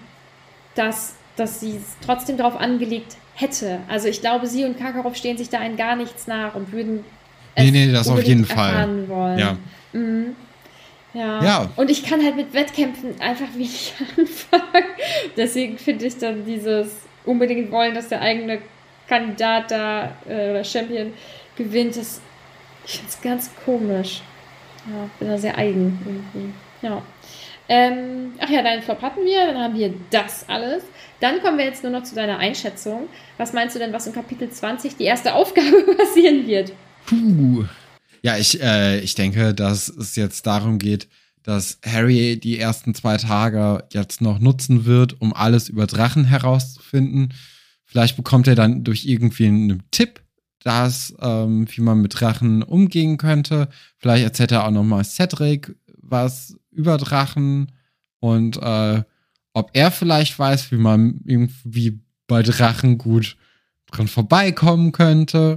das, dass sie es trotzdem darauf angelegt hätte. Also ich glaube, sie und Karkaroff stehen sich da in gar nichts nach und würden Nee, nee, das auf jeden Fall. Wollen. Ja. Mhm. Ja. ja. Und ich kann halt mit Wettkämpfen einfach wenig anfangen. Deswegen finde ich dann dieses unbedingt wollen, dass der eigene Kandidat da äh, oder Champion gewinnt, das, ich finde es ganz komisch. Ja, bin da sehr eigen irgendwie. Ja. Ähm, ach ja, deinen Flop hatten wir, dann haben wir das alles. Dann kommen wir jetzt nur noch zu deiner Einschätzung. Was meinst du denn, was in Kapitel 20 die erste Aufgabe passieren wird? Puh. Ja, ich, äh, ich denke, dass es jetzt darum geht, dass Harry die ersten zwei Tage jetzt noch nutzen wird, um alles über Drachen herauszufinden. Vielleicht bekommt er dann durch irgendwie einen Tipp, dass, ähm, wie man mit Drachen umgehen könnte. Vielleicht erzählt er auch noch mal Cedric was über Drachen und äh, ob er vielleicht weiß, wie man irgendwie bei Drachen gut dran vorbeikommen könnte.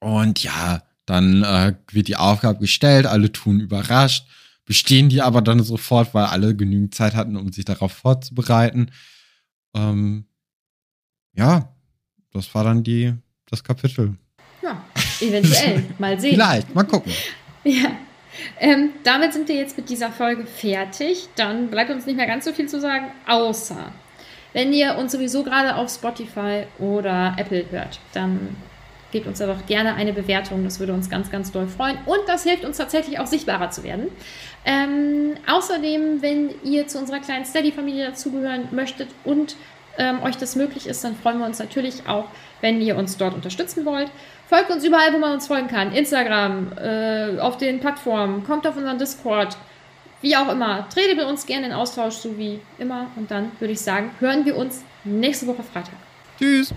Und ja, dann äh, wird die Aufgabe gestellt, alle tun überrascht, bestehen die aber dann sofort, weil alle genügend Zeit hatten, um sich darauf vorzubereiten. Ähm, ja, das war dann die, das Kapitel. Ja, eventuell. mal sehen. Vielleicht, mal gucken. Ja. Ähm, damit sind wir jetzt mit dieser Folge fertig. Dann bleibt uns nicht mehr ganz so viel zu sagen, außer wenn ihr uns sowieso gerade auf Spotify oder Apple hört, dann gebt uns da doch gerne eine Bewertung. Das würde uns ganz, ganz doll freuen. Und das hilft uns tatsächlich auch sichtbarer zu werden. Ähm, außerdem, wenn ihr zu unserer kleinen Steady-Familie dazugehören möchtet und ähm, euch das möglich ist, dann freuen wir uns natürlich auch, wenn ihr uns dort unterstützen wollt. Folgt uns überall, wo man uns folgen kann. Instagram, äh, auf den Plattformen, kommt auf unseren Discord, wie auch immer. Tretet mit uns gerne in Austausch, so wie immer. Und dann würde ich sagen, hören wir uns nächste Woche Freitag. Tschüss.